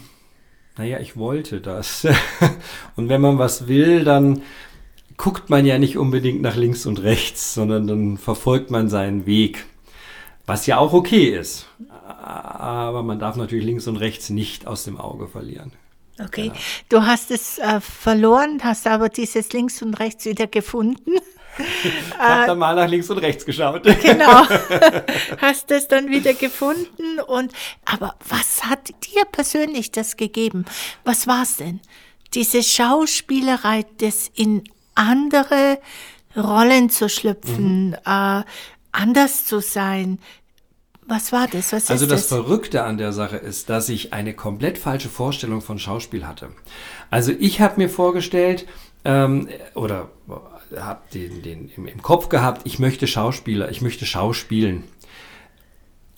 naja, ich wollte das. und wenn man was will, dann guckt man ja nicht unbedingt nach links und rechts, sondern dann verfolgt man seinen Weg. Was ja auch okay ist. Aber man darf natürlich links und rechts nicht aus dem Auge verlieren. Okay, du hast es äh, verloren, hast aber dieses links und rechts wieder gefunden. Ich habe dann mal nach links und rechts geschaut. Genau. Hast es dann wieder gefunden und aber was hat dir persönlich das gegeben? Was war es denn? Diese Schauspielerei, das in andere Rollen zu schlüpfen, äh, anders zu sein. Was war das? Was Also das das? Verrückte an der Sache ist, dass ich eine komplett falsche Vorstellung von Schauspiel hatte. Also ich habe mir vorgestellt ähm, oder habe den, den im, im Kopf gehabt, ich möchte Schauspieler, ich möchte Schauspielen.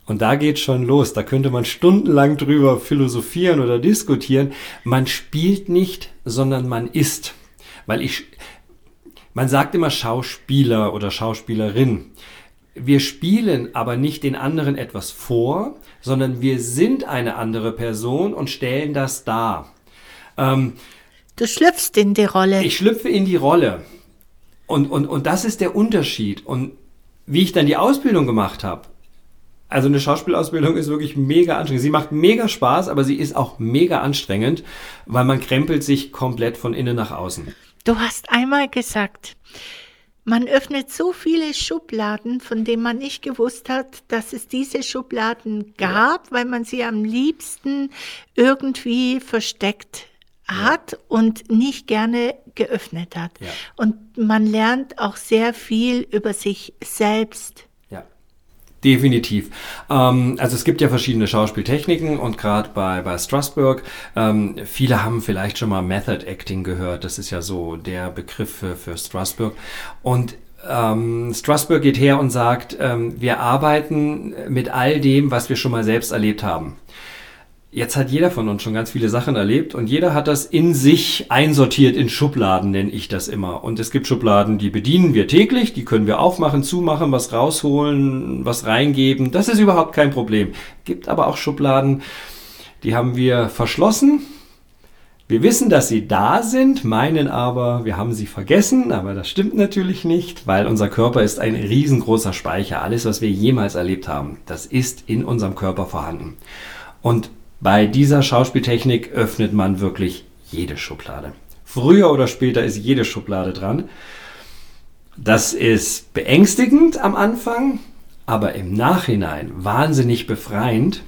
Und da geht schon los. Da könnte man stundenlang drüber philosophieren oder diskutieren. Man spielt nicht, sondern man ist. Weil ich, man sagt immer Schauspieler oder Schauspielerin. Wir spielen aber nicht den anderen etwas vor, sondern wir sind eine andere Person und stellen das dar. Ähm, Du schlüpfst in die Rolle. ich schlüpfe in die Rolle. Und, und, und das ist der Unterschied. Und wie ich dann die Ausbildung gemacht habe, also eine Schauspielausbildung ist wirklich mega anstrengend. Sie macht mega Spaß, aber sie ist auch mega anstrengend, weil man krempelt sich komplett von innen nach außen. Du hast einmal gesagt, man öffnet so viele Schubladen, von denen man nicht gewusst hat, dass es diese Schubladen gab, weil man sie am liebsten irgendwie versteckt hat und nicht gerne geöffnet hat. Ja. Und man lernt auch sehr viel über sich selbst. Definitiv. Ähm, also es gibt ja verschiedene Schauspieltechniken und gerade bei, bei Strasbourg, ähm, viele haben vielleicht schon mal Method Acting gehört. Das ist ja so der Begriff für, für Strasbourg. Und ähm, Strasbourg geht her und sagt, ähm, wir arbeiten mit all dem, was wir schon mal selbst erlebt haben. Jetzt hat jeder von uns schon ganz viele Sachen erlebt und jeder hat das in sich einsortiert in Schubladen, nenne ich das immer. Und es gibt Schubladen, die bedienen wir täglich, die können wir aufmachen, zumachen, was rausholen, was reingeben. Das ist überhaupt kein Problem. Gibt aber auch Schubladen, die haben wir verschlossen. Wir wissen, dass sie da sind, meinen aber, wir haben sie vergessen, aber das stimmt natürlich nicht, weil unser Körper ist ein riesengroßer Speicher. Alles, was wir jemals erlebt haben, das ist in unserem Körper vorhanden. Und bei dieser Schauspieltechnik öffnet man wirklich jede Schublade. Früher oder später ist jede Schublade dran. Das ist beängstigend am Anfang, aber im Nachhinein wahnsinnig befreiend.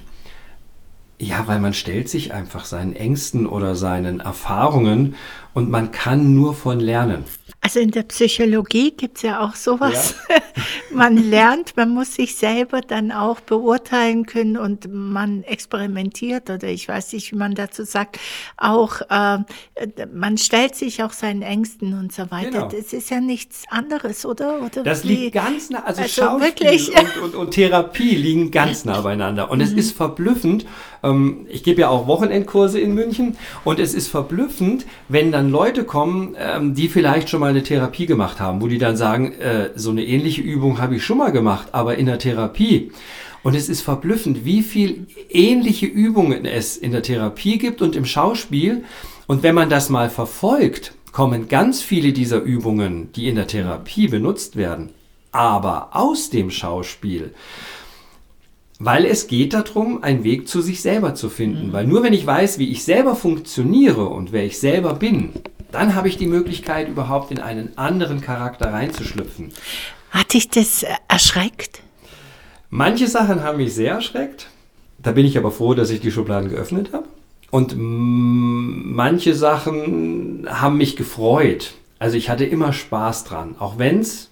Ja, weil man stellt sich einfach seinen Ängsten oder seinen Erfahrungen und man kann nur von lernen. Also in der Psychologie gibt es ja auch sowas. Ja. man lernt, man muss sich selber dann auch beurteilen können und man experimentiert oder ich weiß nicht, wie man dazu sagt, auch äh, man stellt sich auch seinen Ängsten und so weiter. Genau. Das ist ja nichts anderes, oder? oder das wie? liegt ganz nah, also, also Schauspiel und, und, und, Therapie liegen ganz nah beieinander. Und mhm. es ist verblüffend, ähm, ich gebe ja auch Wochenendkurse in München und es ist verblüffend, wenn dann Leute kommen, ähm, die vielleicht schon mal eine Therapie gemacht haben, wo die dann sagen, äh, so eine ähnliche Übung habe ich schon mal gemacht, aber in der Therapie. Und es ist verblüffend, wie viel ähnliche Übungen es in der Therapie gibt und im Schauspiel. Und wenn man das mal verfolgt, kommen ganz viele dieser Übungen, die in der Therapie benutzt werden, aber aus dem Schauspiel. Weil es geht darum, einen Weg zu sich selber zu finden. Mhm. Weil nur wenn ich weiß, wie ich selber funktioniere und wer ich selber bin, dann habe ich die Möglichkeit, überhaupt in einen anderen Charakter reinzuschlüpfen. Hat dich das erschreckt? Manche Sachen haben mich sehr erschreckt. Da bin ich aber froh, dass ich die Schubladen geöffnet habe. Und manche Sachen haben mich gefreut. Also ich hatte immer Spaß dran, auch wenn es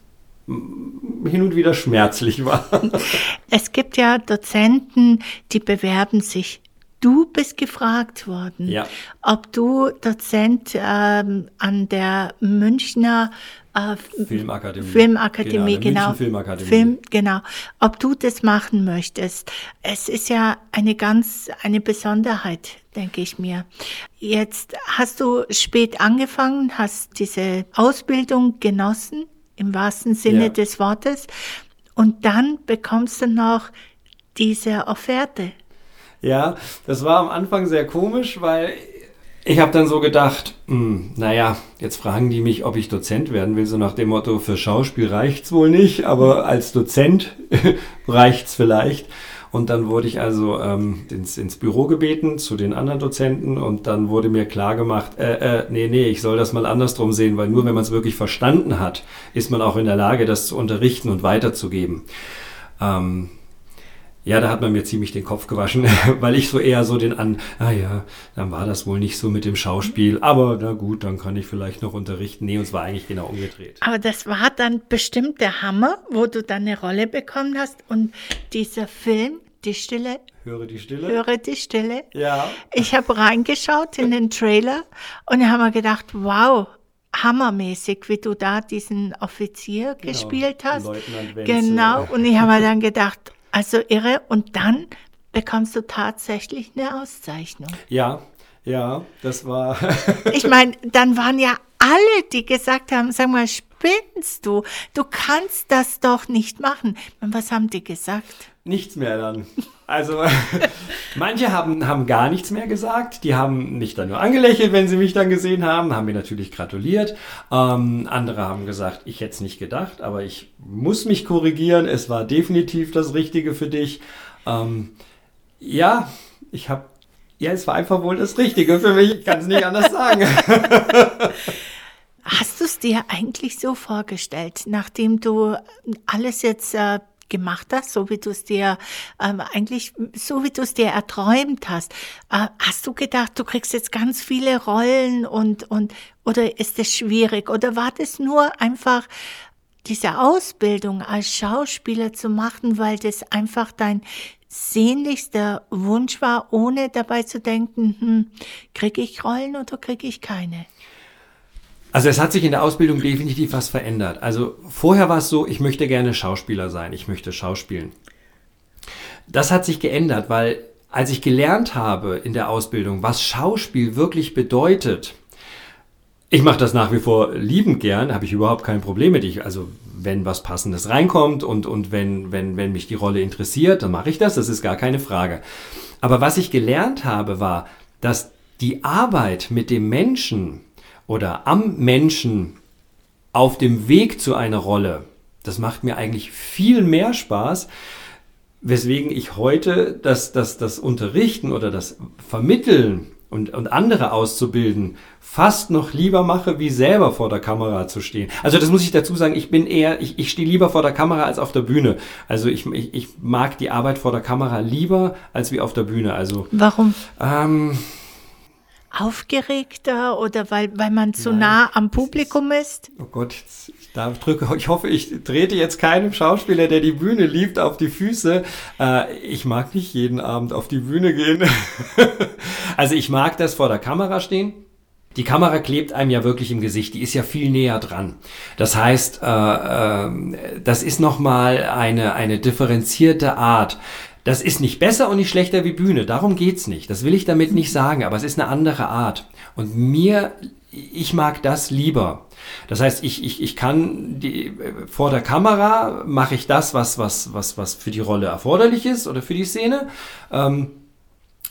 hin und wieder schmerzlich war. Es gibt ja Dozenten, die bewerben sich. Du bist gefragt worden, ja. ob du Dozent ähm, an der Münchner äh, Filmakademie, Filmakademie genau, genau Filmakademie. Film, genau, ob du das machen möchtest. Es ist ja eine ganz eine Besonderheit, denke ich mir. Jetzt hast du spät angefangen, hast diese Ausbildung genossen im wahrsten Sinne ja. des Wortes. Und dann bekommst du noch diese Offerte. Ja, das war am Anfang sehr komisch, weil ich habe dann so gedacht, hm, naja, jetzt fragen die mich, ob ich Dozent werden will, so nach dem Motto, für Schauspiel reicht's wohl nicht, aber als Dozent reicht's vielleicht. Und dann wurde ich also ähm, ins, ins Büro gebeten zu den anderen Dozenten und dann wurde mir klar gemacht, äh, äh, nee, nee, ich soll das mal andersrum sehen, weil nur wenn man es wirklich verstanden hat, ist man auch in der Lage, das zu unterrichten und weiterzugeben. Ähm, ja, da hat man mir ziemlich den Kopf gewaschen, weil ich so eher so den an, ah ja, dann war das wohl nicht so mit dem Schauspiel, aber na gut, dann kann ich vielleicht noch unterrichten. Nee, und es war eigentlich genau umgedreht. Aber das war dann bestimmt der Hammer, wo du dann eine Rolle bekommen hast und dieser Film, die Stille. Höre die Stille. Höre die Stille. Ja. Ich habe reingeschaut in den Trailer und habe mir gedacht, wow, hammermäßig, wie du da diesen Offizier genau, gespielt hast. Genau. Und ich habe mir dann gedacht, also irre. Und dann bekommst du tatsächlich eine Auszeichnung. Ja, ja, das war. ich meine, dann waren ja alle, die gesagt haben, sag mal, spinnst du? Du kannst das doch nicht machen. Und was haben die gesagt? Nichts mehr dann. Also manche haben, haben gar nichts mehr gesagt. Die haben mich dann nur angelächelt, wenn sie mich dann gesehen haben, haben mir natürlich gratuliert. Ähm, andere haben gesagt, ich hätte es nicht gedacht, aber ich muss mich korrigieren. Es war definitiv das Richtige für dich. Ähm, ja, ich habe, ja, es war einfach wohl das Richtige für mich. Ich kann es nicht anders sagen. Hast du es dir eigentlich so vorgestellt, nachdem du alles jetzt äh, gemacht hast, so wie du es dir ähm, eigentlich, so wie du es dir erträumt hast. Äh, hast du gedacht, du kriegst jetzt ganz viele Rollen und, und, oder ist es schwierig? Oder war das nur einfach diese Ausbildung als Schauspieler zu machen, weil das einfach dein sehnlichster Wunsch war, ohne dabei zu denken, hm, kriege ich Rollen oder kriege ich keine? Also es hat sich in der Ausbildung definitiv was verändert. Also vorher war es so, ich möchte gerne Schauspieler sein, ich möchte Schauspielen. Das hat sich geändert, weil als ich gelernt habe in der Ausbildung, was Schauspiel wirklich bedeutet, ich mache das nach wie vor liebend gern, habe ich überhaupt kein Problem mit. Ich, also wenn was Passendes reinkommt und, und wenn, wenn, wenn mich die Rolle interessiert, dann mache ich das, das ist gar keine Frage. Aber was ich gelernt habe, war, dass die Arbeit mit dem Menschen, oder am Menschen auf dem Weg zu einer Rolle, das macht mir eigentlich viel mehr Spaß, weswegen ich heute das, das, das Unterrichten oder das Vermitteln und, und andere auszubilden, fast noch lieber mache, wie selber vor der Kamera zu stehen. Also das muss ich dazu sagen, ich bin eher, ich, ich stehe lieber vor der Kamera als auf der Bühne. Also ich, ich, ich mag die Arbeit vor der Kamera lieber als wie auf der Bühne. Also Warum? ähm, Aufgeregter oder weil, weil man zu nah am Publikum ist? Oh Gott, ich, darf, drücke, ich hoffe, ich trete jetzt keinem Schauspieler, der die Bühne liebt, auf die Füße. Äh, ich mag nicht jeden Abend auf die Bühne gehen. also ich mag das vor der Kamera stehen. Die Kamera klebt einem ja wirklich im Gesicht, die ist ja viel näher dran. Das heißt, äh, äh, das ist nochmal eine, eine differenzierte Art. Das ist nicht besser und nicht schlechter wie Bühne, darum geht's nicht. Das will ich damit nicht sagen, aber es ist eine andere Art. Und mir, ich mag das lieber. Das heißt, ich, ich, ich kann die, vor der Kamera mache ich das, was, was, was, was für die Rolle erforderlich ist oder für die Szene. Ähm,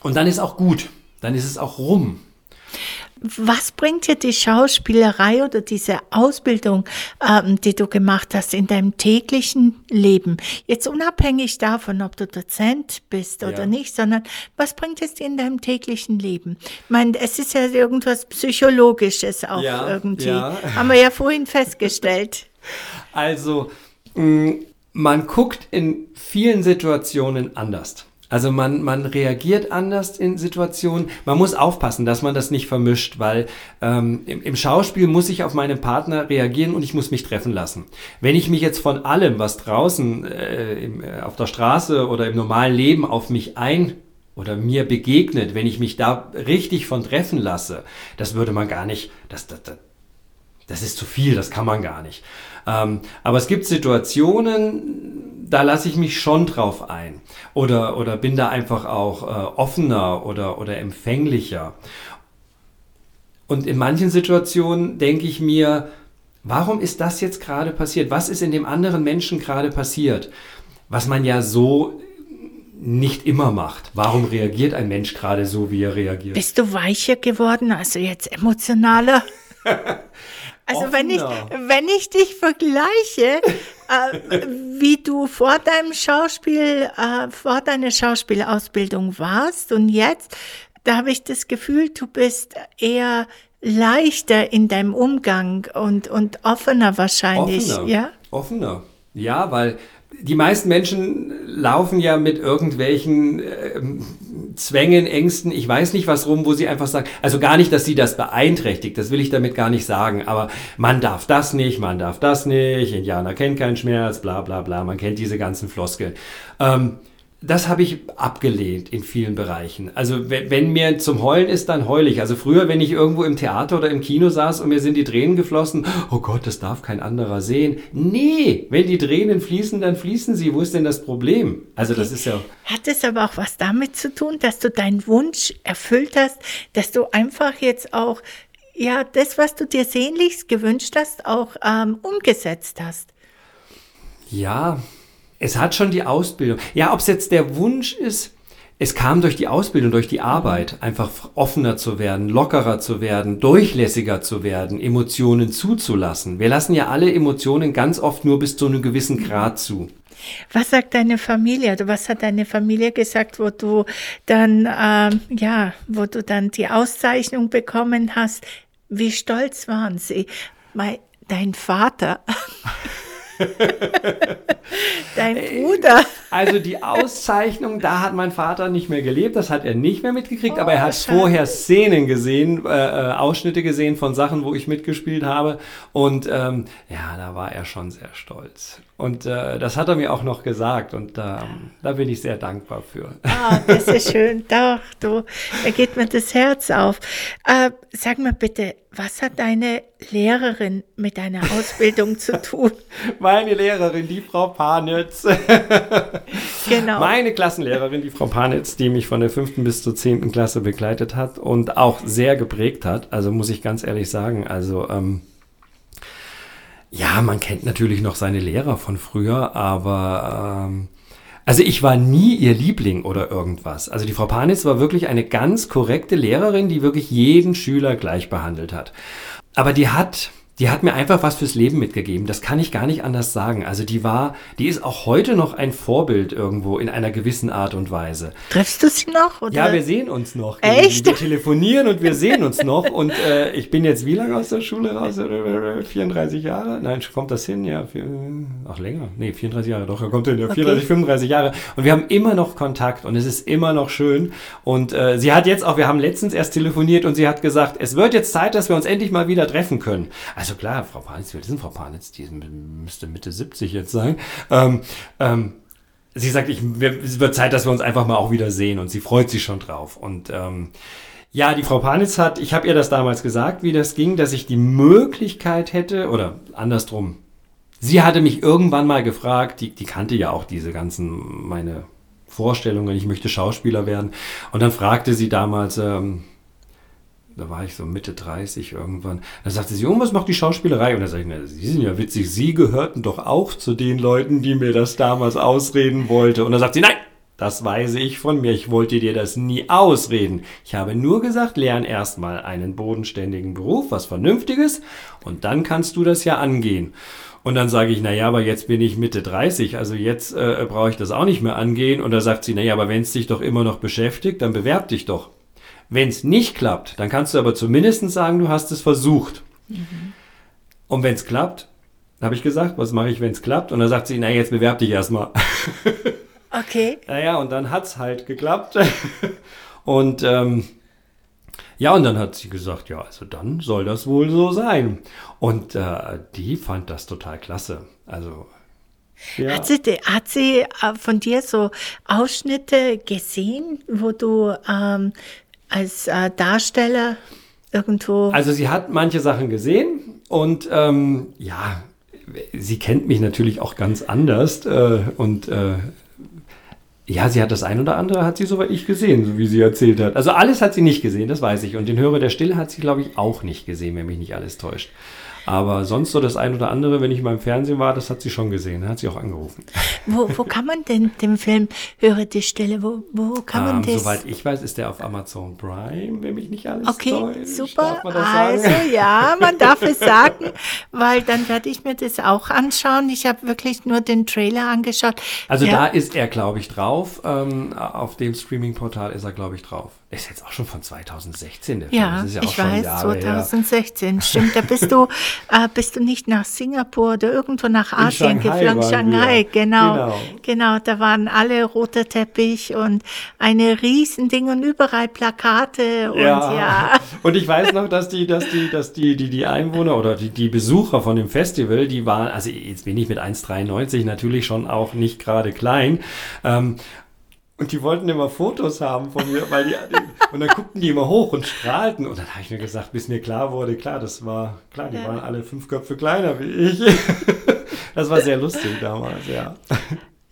und dann ist auch gut. Dann ist es auch rum. Was bringt dir die Schauspielerei oder diese Ausbildung, ähm, die du gemacht hast, in deinem täglichen Leben? Jetzt unabhängig davon, ob du Dozent bist oder Ja. nicht, sondern was bringt es dir in deinem täglichen Leben? Ich meine, es ist ja irgendwas Psychologisches auch Ja, irgendwie. ja. Haben wir ja vorhin festgestellt. Also, mh, man guckt in vielen Situationen anders. Also man, man reagiert anders in Situationen. Man muss aufpassen, dass man das nicht vermischt, weil ähm, im, im Schauspiel muss ich auf meinen Partner reagieren und ich muss mich treffen lassen. Wenn ich mich jetzt von allem, was draußen äh, im, äh, auf der Straße oder im normalen Leben auf mich ein oder mir begegnet, wenn ich mich da richtig von treffen lasse, das würde man gar nicht, das, das, das, das ist zu viel, das kann man gar nicht. Ähm, aber es gibt Situationen, da lasse ich mich schon drauf ein. Oder, oder bin da einfach auch äh, offener oder, oder empfänglicher. Und in manchen Situationen denke ich mir, warum ist das jetzt gerade passiert? Was ist in dem anderen Menschen gerade passiert? Was man ja so nicht immer macht. Warum reagiert ein Mensch gerade so, wie er reagiert? Bist du weicher geworden, also jetzt emotionaler? Also wenn ich, Offener. wenn ich dich vergleiche, äh, wie du vor deinem Schauspiel, äh, vor deiner Schauspielausbildung warst und jetzt, da habe ich das Gefühl, du bist eher leichter in deinem Umgang und, und offener wahrscheinlich, Offener. ja? Offener. Ja, weil die meisten Menschen laufen ja mit irgendwelchen ähm, Zwängen, Ängsten, ich weiß nicht was rum, wo sie einfach sagen, also gar nicht, dass sie das beeinträchtigt, das will ich damit gar nicht sagen, aber man darf das nicht, man darf das nicht, Indianer kennt keinen Schmerz, bla bla bla, man kennt diese ganzen Floskeln. Ähm, das habe ich abgelehnt in vielen Bereichen. Also wenn, mir zum Heulen ist, dann heul ich. Also früher, wenn ich irgendwo im Theater oder im Kino saß und mir sind die Tränen geflossen, oh Gott, das darf kein anderer sehen. Nee, wenn die Tränen fließen, dann fließen sie. Wo ist denn das Problem? Also das ist ja... Hat es aber auch was damit zu tun, dass du deinen Wunsch erfüllt hast, dass du einfach jetzt auch, ja, das, was du dir sehnlichst gewünscht hast, auch ähm, umgesetzt hast? Ja, es hat schon die Ausbildung. Ja, ob es jetzt der Wunsch ist, es kam durch die Ausbildung, durch die Arbeit, einfach offener zu werden, lockerer zu werden, durchlässiger zu werden, Emotionen zuzulassen. Wir lassen ja alle Emotionen ganz oft nur bis zu einem gewissen Grad zu. Was sagt deine Familie oder was hat deine Familie gesagt, wo du dann, ähm, ja, wo du dann die Auszeichnung bekommen hast? Wie stolz waren sie? Mein, dein Vater, dein Bruder. Also die Auszeichnung, da hat mein Vater nicht mehr gelebt, das hat er nicht mehr mitgekriegt, aber er hat schade. vorher Szenen gesehen, äh, äh, Ausschnitte gesehen von Sachen, wo ich mitgespielt habe. Und ähm, ja, da war er schon sehr stolz. Und äh, das hat er mir auch noch gesagt und ähm, da bin ich sehr dankbar für. Ah, das ist schön. Doch, du, da geht mir das Herz auf. Äh, sag mal bitte, was hat deine Lehrerin mit deiner Ausbildung zu tun? Meine Lehrerin, die Frau Panitz. Genau. Meine Klassenlehrerin, die Frau Panitz, die mich von der fünften bis zur zehnten Klasse begleitet hat und auch sehr geprägt hat. Also muss ich ganz ehrlich sagen, also ähm, ja, man kennt natürlich noch seine Lehrer von früher, aber ähm, also ich war nie ihr Liebling oder irgendwas. Also die Frau Panitz war wirklich eine ganz korrekte Lehrerin, die wirklich jeden Schüler gleich behandelt hat. Aber die hat die hat mir einfach was fürs Leben mitgegeben. Das kann ich gar nicht anders sagen. Also die war, die ist auch heute noch ein Vorbild irgendwo in einer gewissen Art und Weise. Triffst du sie noch? Oder? Ja, wir sehen uns noch. Echt? Wir telefonieren und wir sehen uns noch. Und äh, ich bin jetzt wie lange aus der Schule raus? 34 Jahre? Nein, kommt das hin? Ja, vier, ach länger. Nee, 34 Jahre doch. Er kommt hin. Ja, 34, okay. 35 Jahre. Und wir haben immer noch Kontakt und es ist immer noch schön. Und äh, sie hat jetzt auch, wir haben letztens erst telefoniert und sie hat gesagt, es wird jetzt Zeit, dass wir uns endlich mal wieder treffen können. Also also klar, Frau Panitz, ist denn Frau Panitz? Die müsste Mitte 70 jetzt sein. Ähm, ähm, sie sagt, ich, es wird Zeit, dass wir uns einfach mal auch wieder sehen und sie freut sich schon drauf. Und ähm, ja, die Frau Panitz hat, ich habe ihr das damals gesagt, wie das ging, dass ich die Möglichkeit hätte, oder andersrum, sie hatte mich irgendwann mal gefragt, die, die kannte ja auch diese ganzen, meine Vorstellungen, ich möchte Schauspieler werden. Und dann fragte sie damals, ähm, da war ich so Mitte 30 irgendwann. Da sagte sie, oh, was macht die Schauspielerei? Und da sage ich, na, Sie sind ja witzig, Sie gehörten doch auch zu den Leuten, die mir das damals ausreden wollte. Und da sagt sie, nein, das weise ich von mir. Ich wollte dir das nie ausreden. Ich habe nur gesagt, lern erstmal einen bodenständigen Beruf, was Vernünftiges, und dann kannst du das ja angehen. Und dann sage ich, naja, aber jetzt bin ich Mitte 30, also jetzt äh, brauche ich das auch nicht mehr angehen. Und da sagt sie, naja, aber wenn es dich doch immer noch beschäftigt, dann bewerb dich doch. Wenn es nicht klappt, dann kannst du aber zumindest sagen, du hast es versucht. Mhm. Und wenn es klappt, habe ich gesagt, was mache ich, wenn es klappt? Und dann sagt sie, na jetzt bewerb dich erstmal. Okay. naja, und dann hat es halt geklappt. und ähm, ja, und dann hat sie gesagt, ja, also dann soll das wohl so sein. Und äh, die fand das total klasse. Also ja. Hat, sie, hat sie äh, von dir so Ausschnitte gesehen, wo du ähm, als äh, Darsteller irgendwo? Also sie hat manche Sachen gesehen und ähm, ja, sie kennt mich natürlich auch ganz anders äh, und äh, ja, sie hat das ein oder andere, hat sie soweit ich gesehen, so wie sie erzählt hat. Also alles hat sie nicht gesehen, das weiß ich. Und den Hörer der Stille hat sie, glaube ich, auch nicht gesehen, wenn mich nicht alles täuscht. Aber sonst so das ein oder andere, wenn ich mal im Fernsehen war, das hat sie schon gesehen, hat sie auch angerufen. Wo, wo kann man denn den Film Höre die Stille, wo, wo kann man um, das? Soweit ich weiß, ist der auf Amazon Prime, wenn mich nicht alles Okay, täuscht. super. Also ja, man darf es sagen, weil dann werde ich mir das auch anschauen. Ich habe wirklich nur den Trailer angeschaut. Also ja. da ist er, glaube ich, drauf. Ähm, auf dem Streaming-Portal ist er, glaube ich, drauf. Ist jetzt auch schon von 2016 der Film. Ja, ja ich weiß, Jahre 2016. Her. Stimmt, da bist du, äh, bist du nicht nach Singapur oder irgendwo nach Asien geflogen. Shanghai, genau, genau, genau. Da waren alle roter Teppich und eine Riesending und überall Plakate und ja. ja. Und ich weiß noch, dass die, dass die, dass die, die, die Einwohner oder die, die Besucher von dem Festival, die waren, also jetzt bin ich mit 1,93 natürlich schon auch nicht gerade klein. Ähm, und die wollten immer Fotos haben von mir, weil die, und dann guckten die immer hoch und strahlten. Und dann habe ich mir gesagt, bis mir klar wurde, klar, das war, klar, die ja. waren alle fünf Köpfe kleiner wie ich. Das war sehr lustig damals, ja.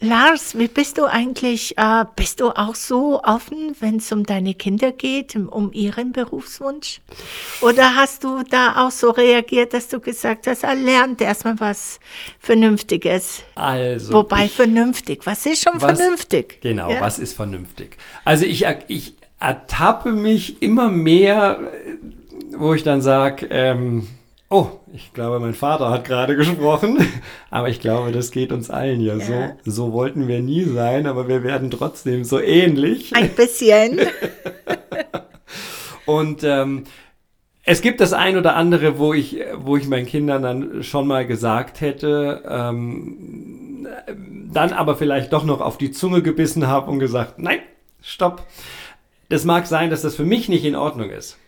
Lars, wie bist du eigentlich, äh, bist du auch so offen, wenn es um deine Kinder geht, um ihren Berufswunsch? Oder hast du da auch so reagiert, dass du gesagt hast, er lernt erstmal was Vernünftiges? Also. Wobei ich, vernünftig, was ist schon was, vernünftig? Genau, ja? was ist vernünftig? Also ich, ich ertappe mich immer mehr, wo ich dann sage, ähm, Oh, ich glaube, mein Vater hat gerade gesprochen. Aber ich glaube, das geht uns allen ja, ja, so. So wollten wir nie sein, aber wir werden trotzdem so ähnlich. Ein bisschen. Und ähm, es gibt das ein oder andere, wo ich, wo ich meinen Kindern dann schon mal gesagt hätte, ähm, dann aber vielleicht doch noch auf die Zunge gebissen habe und gesagt, nein, stopp. Das mag sein, dass das für mich nicht in Ordnung ist.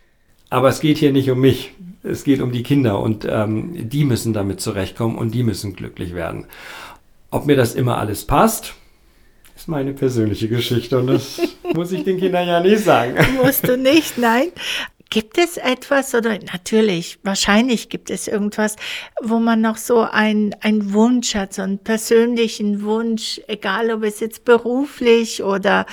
Aber es geht hier nicht um mich. Es geht um die Kinder und ähm, die müssen damit zurechtkommen und die müssen glücklich werden. Ob mir das immer alles passt, ist meine persönliche Geschichte und das muss ich den Kindern ja nicht sagen. Musst du nicht, nein. Gibt es etwas oder natürlich, wahrscheinlich gibt es irgendwas, wo man noch so ein, ein Wunsch hat, so einen persönlichen Wunsch, egal ob es jetzt beruflich oder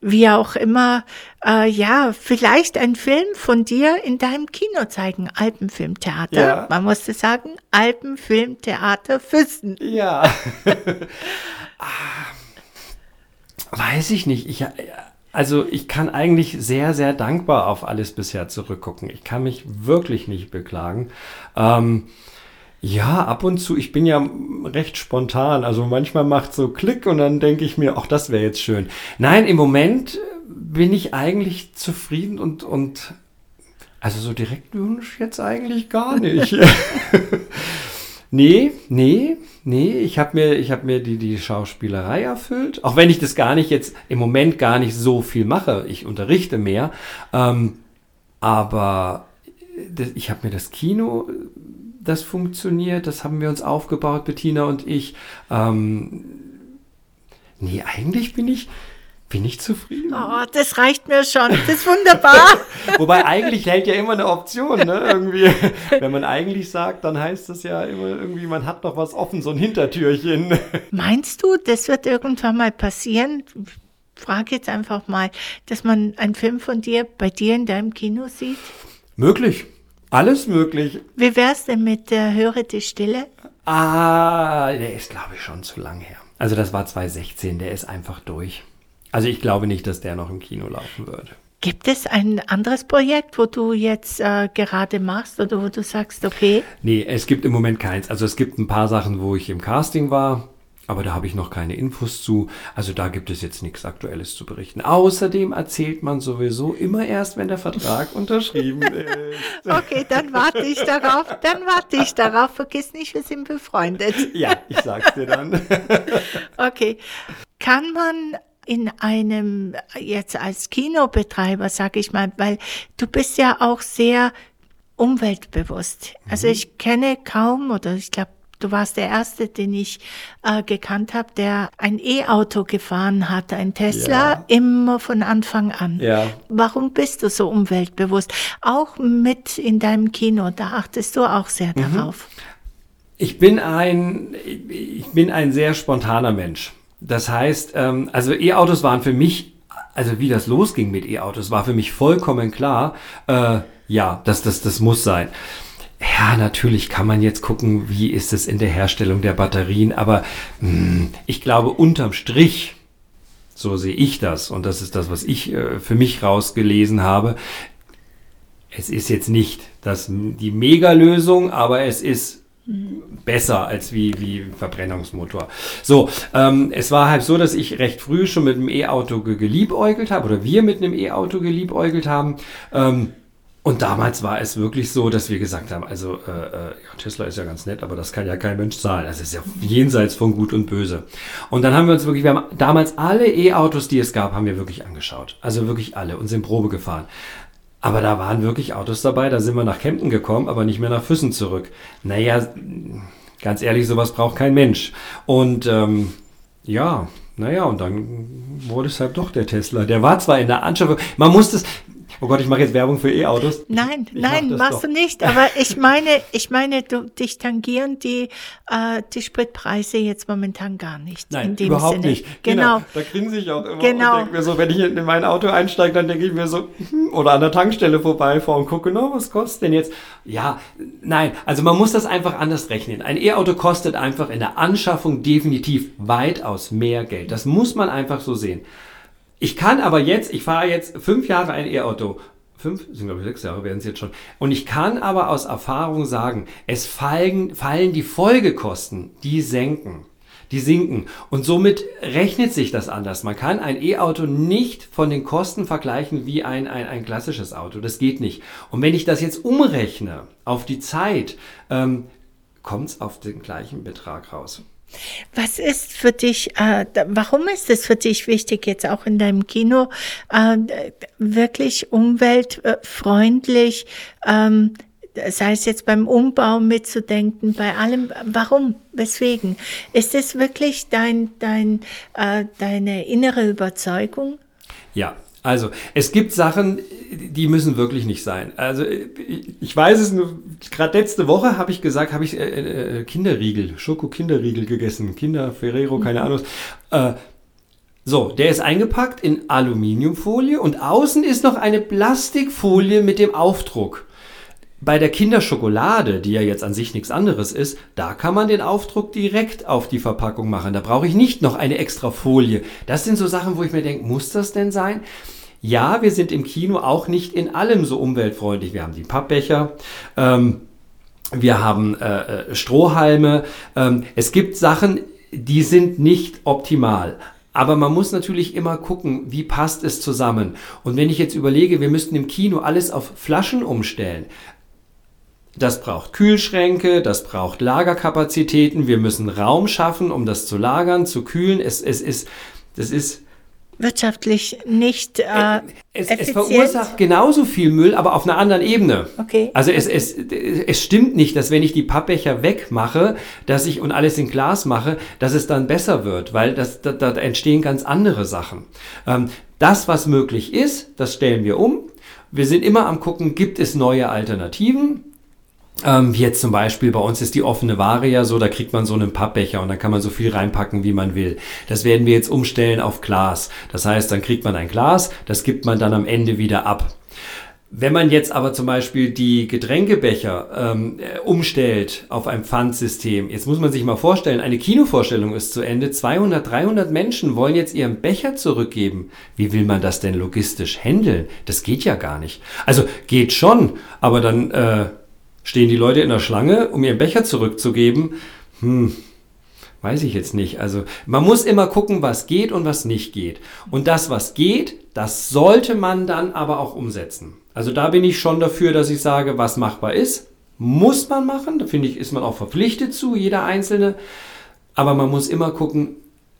wie auch immer, äh, ja, vielleicht ein Film von dir in deinem Kino zeigen, Alpenfilmtheater. Ja. Man musste sagen, Alpenfilmtheater Füssen. Ja. ah, weiß ich nicht. Ich, also ich kann eigentlich sehr, sehr dankbar auf alles bisher zurückgucken. Ich kann mich wirklich nicht beklagen. Ähm, ja, ab und zu, ich bin ja recht spontan. Also manchmal macht so Klick und dann denke ich mir, ach, das wäre jetzt schön. Nein, im Moment bin ich eigentlich zufrieden und, und also so direkt Wunsch jetzt eigentlich gar nicht. nee, nee, nee, ich habe mir, ich hab mir die, die Schauspielerei erfüllt. Auch wenn ich das gar nicht jetzt im Moment gar nicht so viel mache. Ich unterrichte mehr. Ähm, aber ich habe mir das Kino das funktioniert, das haben wir uns aufgebaut, Bettina und ich. Ähm, nee, eigentlich bin ich, bin ich zufrieden. Oh, das reicht mir schon. Das ist wunderbar. Wobei eigentlich hält ja immer eine Option, ne? Irgendwie, wenn man eigentlich sagt, dann heißt das ja immer irgendwie, man hat noch was offen, so ein Hintertürchen. Meinst du, das wird irgendwann mal passieren? Frage jetzt einfach mal, dass man einen Film von dir bei dir in deinem Kino sieht? Möglich. Alles möglich. Wie wär's denn mit der Höre die Stille? Ah, der ist, glaube ich, schon zu lang her. Also das war 2016, der ist einfach durch. Also ich glaube nicht, dass der noch im Kino laufen würde. Gibt es ein anderes Projekt, wo du jetzt äh, gerade machst oder wo du sagst, okay? Nee, es gibt im Moment keins. Also es gibt ein paar Sachen, wo ich im Casting war. Aber da habe ich noch keine Infos zu. Also da gibt es jetzt nichts Aktuelles zu berichten. Außerdem erzählt man sowieso immer erst, wenn der Vertrag unterschrieben ist. Okay, dann warte ich darauf. Dann warte ich darauf. Vergiss nicht, wir sind befreundet. Ja, ich sag's dir dann. Okay. Kann man in einem, jetzt als Kinobetreiber, sage ich mal, weil du bist ja auch sehr umweltbewusst. Also mhm. ich kenne kaum oder ich glaube Du warst der Erste, den ich äh, gekannt habe, der ein E-Auto gefahren hat, ein Tesla, ja. immer von Anfang an. Ja. Warum bist du so umweltbewusst? Auch mit in deinem Kino, da achtest du auch sehr mhm. darauf. Ich bin ein, ich bin ein sehr spontaner Mensch. Das heißt, ähm, also E-Autos waren für mich, also wie das losging mit E-Autos, war für mich vollkommen klar, äh, ja, das, das, das muss sein. Ja, natürlich kann man jetzt gucken, wie ist es in der Herstellung der Batterien, aber mh, hm, ich glaube, unterm Strich, so sehe ich das, und das ist das, was ich äh, für mich rausgelesen habe, es ist jetzt nicht das, die Mega-Lösung, aber es ist besser als wie, wie Verbrennungsmotor. So, ähm, es war halt so, dass ich recht früh schon mit einem E-Auto geliebäugelt habe, oder wir mit einem E-Auto geliebäugelt haben. Ähm, und damals war es wirklich so, dass wir gesagt haben, also äh, äh, ja, Tesla ist ja ganz nett, aber das kann ja kein Mensch zahlen. Das ist ja jenseits von Gut und Böse. Und dann haben wir uns wirklich, wir haben damals alle E-Autos, die es gab, haben wir wirklich angeschaut. Also wirklich alle und sind Probe gefahren. Aber da waren wirklich Autos dabei, da sind wir nach Kempten gekommen, aber nicht mehr nach Füssen zurück. Naja, ganz ehrlich, sowas braucht kein Mensch. Und ähm, ja, naja, und dann wurde es halt doch der Tesla. Der war zwar in der Anschaffung, man muss das, Oh Gott, ich mache jetzt Werbung für E-Autos. Nein, ich nein, mach machst doch. du nicht. Aber ich meine, ich meine, du, dich tangieren die, äh, die Spritpreise jetzt momentan gar nicht. Nein, überhaupt Sinne. nicht. Genau. genau. Da grinse ich auch immer genau. und denke mir so, wenn ich in mein Auto einsteige, dann denke ich mir so, hm, oder an der Tankstelle vorbeifahre und gucke, no, was kostet denn jetzt? Ja, nein, also man muss das einfach anders rechnen. Ein E-Auto kostet einfach in der Anschaffung definitiv weitaus mehr Geld. Das muss man einfach so sehen. Ich kann aber jetzt, ich fahre jetzt fünf Jahre ein E-Auto. Fünf, sind glaube ich sechs Jahre, werden es jetzt schon. Und ich kann aber aus Erfahrung sagen, es fallen, fallen die Folgekosten, die senken die sinken. Und somit rechnet sich das anders. Man kann ein E-Auto nicht von den Kosten vergleichen wie ein, ein, ein klassisches Auto. Das geht nicht. Und wenn ich das jetzt umrechne auf die Zeit, ähm, kommt es auf den gleichen Betrag raus. Was ist für dich, äh, warum ist es für dich wichtig, jetzt auch in deinem Kino äh, wirklich umweltfreundlich, ähm, sei es jetzt beim Umbau mitzudenken, bei allem, warum, weswegen? Ist es wirklich dein, dein, äh, deine innere Überzeugung? Ja, also, es gibt Sachen, die müssen wirklich nicht sein. Also, ich weiß es nur, gerade letzte Woche habe ich gesagt, habe ich äh, äh, Kinderriegel, Schoko-Kinderriegel gegessen. Kinder, Ferrero, keine mhm. Ahnung. Äh, so, der ist eingepackt in Aluminiumfolie und außen ist noch eine Plastikfolie mit dem Aufdruck. Bei der Kinderschokolade, die ja jetzt an sich nichts anderes ist, da kann man den Aufdruck direkt auf die Verpackung machen. Da brauche ich nicht noch eine extra Folie. Das sind so Sachen, wo ich mir denke, muss das denn sein? Ja, wir sind im Kino auch nicht in allem so umweltfreundlich. Wir haben die Pappbecher. Ähm, wir haben äh, äh Strohhalme. Ähm, es gibt Sachen, die sind nicht optimal. Aber man muss natürlich immer gucken, wie passt es zusammen. Und wenn ich jetzt überlege, wir müssten im Kino alles auf Flaschen umstellen. Das braucht Kühlschränke, das braucht Lagerkapazitäten. Wir müssen Raum schaffen, um das zu lagern, zu kühlen. Es, es ist, das ist wirtschaftlich nicht äh, es, es, verursacht genauso viel Müll, aber auf einer anderen Ebene. Okay. Also es, es, es stimmt nicht, dass wenn ich die Pappbecher wegmache, dass ich und alles in Glas mache, dass es dann besser wird, weil das, da, da entstehen ganz andere Sachen. Ähm, das, was möglich ist, das stellen wir um. Wir sind immer am gucken, gibt es neue Alternativen? Ähm, jetzt zum Beispiel bei uns ist die offene Ware ja so, da kriegt man so einen Pappbecher und dann kann man so viel reinpacken, wie man will. Das werden wir jetzt umstellen auf Glas. Das heißt, dann kriegt man ein Glas, das gibt man dann am Ende wieder ab. Wenn man jetzt aber zum Beispiel die Getränkebecher ähm, äh, umstellt auf ein Pfandsystem, jetzt muss man sich mal vorstellen, eine Kinovorstellung ist zu Ende, 200, 300 Menschen wollen jetzt ihren Becher zurückgeben. Wie will man das denn logistisch handeln? Das geht ja gar nicht. Also geht schon, aber dann äh, Stehen die Leute in der Schlange, um ihren Becher zurückzugeben? Hm, weiß ich jetzt nicht. Also man muss immer gucken, was geht und was nicht geht. Und das, was geht, das sollte man dann aber auch umsetzen. Also da bin ich schon dafür, dass ich sage, was machbar ist, muss man machen. Da finde ich, ist man auch verpflichtet zu, jeder Einzelne. Aber man muss immer gucken,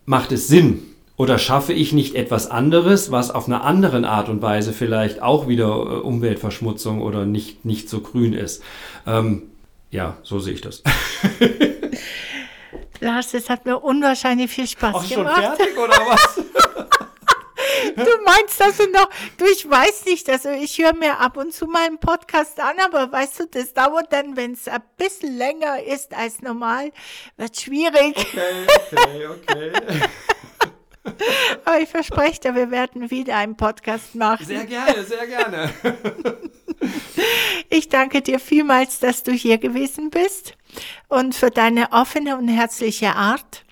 macht es Sinn? Oder schaffe ich nicht etwas anderes, was auf einer anderen Art und Weise vielleicht auch wieder äh, Umweltverschmutzung oder nicht, nicht so grün ist? Ähm, ja, so sehe ich das. Lars, es hat mir unwahrscheinlich viel Spaß Auch gemacht. Schon fertig oder was? du meinst das noch? Du, ich weiß nicht, also ich höre mir ab und zu mal einen Podcast an, aber weißt du, das dauert dann, wenn es ein bisschen länger ist als normal, wird schwierig. Okay, okay, okay. Aber ich verspreche dir, wir werden wieder einen Podcast machen. Sehr gerne, sehr gerne. Ich danke dir vielmals, dass du hier gewesen bist und für deine offene und herzliche Art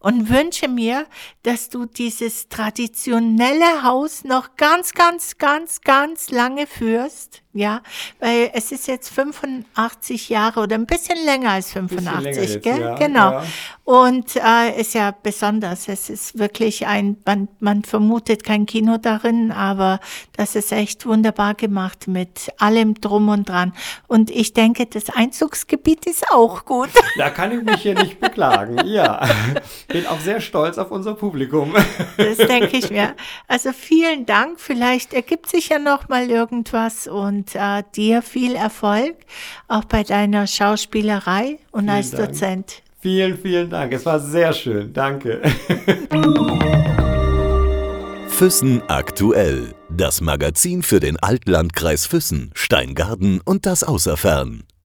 und wünsche mir, dass du dieses traditionelle Haus noch ganz, ganz, ganz, ganz lange führst. Ja, weil es ist jetzt 85 Jahre oder ein bisschen länger als 85, jetzt, gell? Ja, genau. Ja. Und äh, ist ja besonders. Es ist wirklich ein, man, man vermutet kein Kino darin, aber das ist echt wunderbar gemacht mit allem drum und dran. Und ich denke, das Einzugsgebiet ist auch gut. Da kann ich mich hier nicht beklagen. Ja, bin auch sehr stolz auf unser Publikum. Das denke ich mir. Also vielen Dank. Vielleicht ergibt sich ja noch mal irgendwas und und äh, dir viel Erfolg auch bei deiner Schauspielerei und vielen als Dank. Dozent. Vielen, vielen Dank. Es war sehr schön. Danke. Füssen aktuell. Das Magazin für den Altlandkreis Füssen, Steingarten und das Außerfern.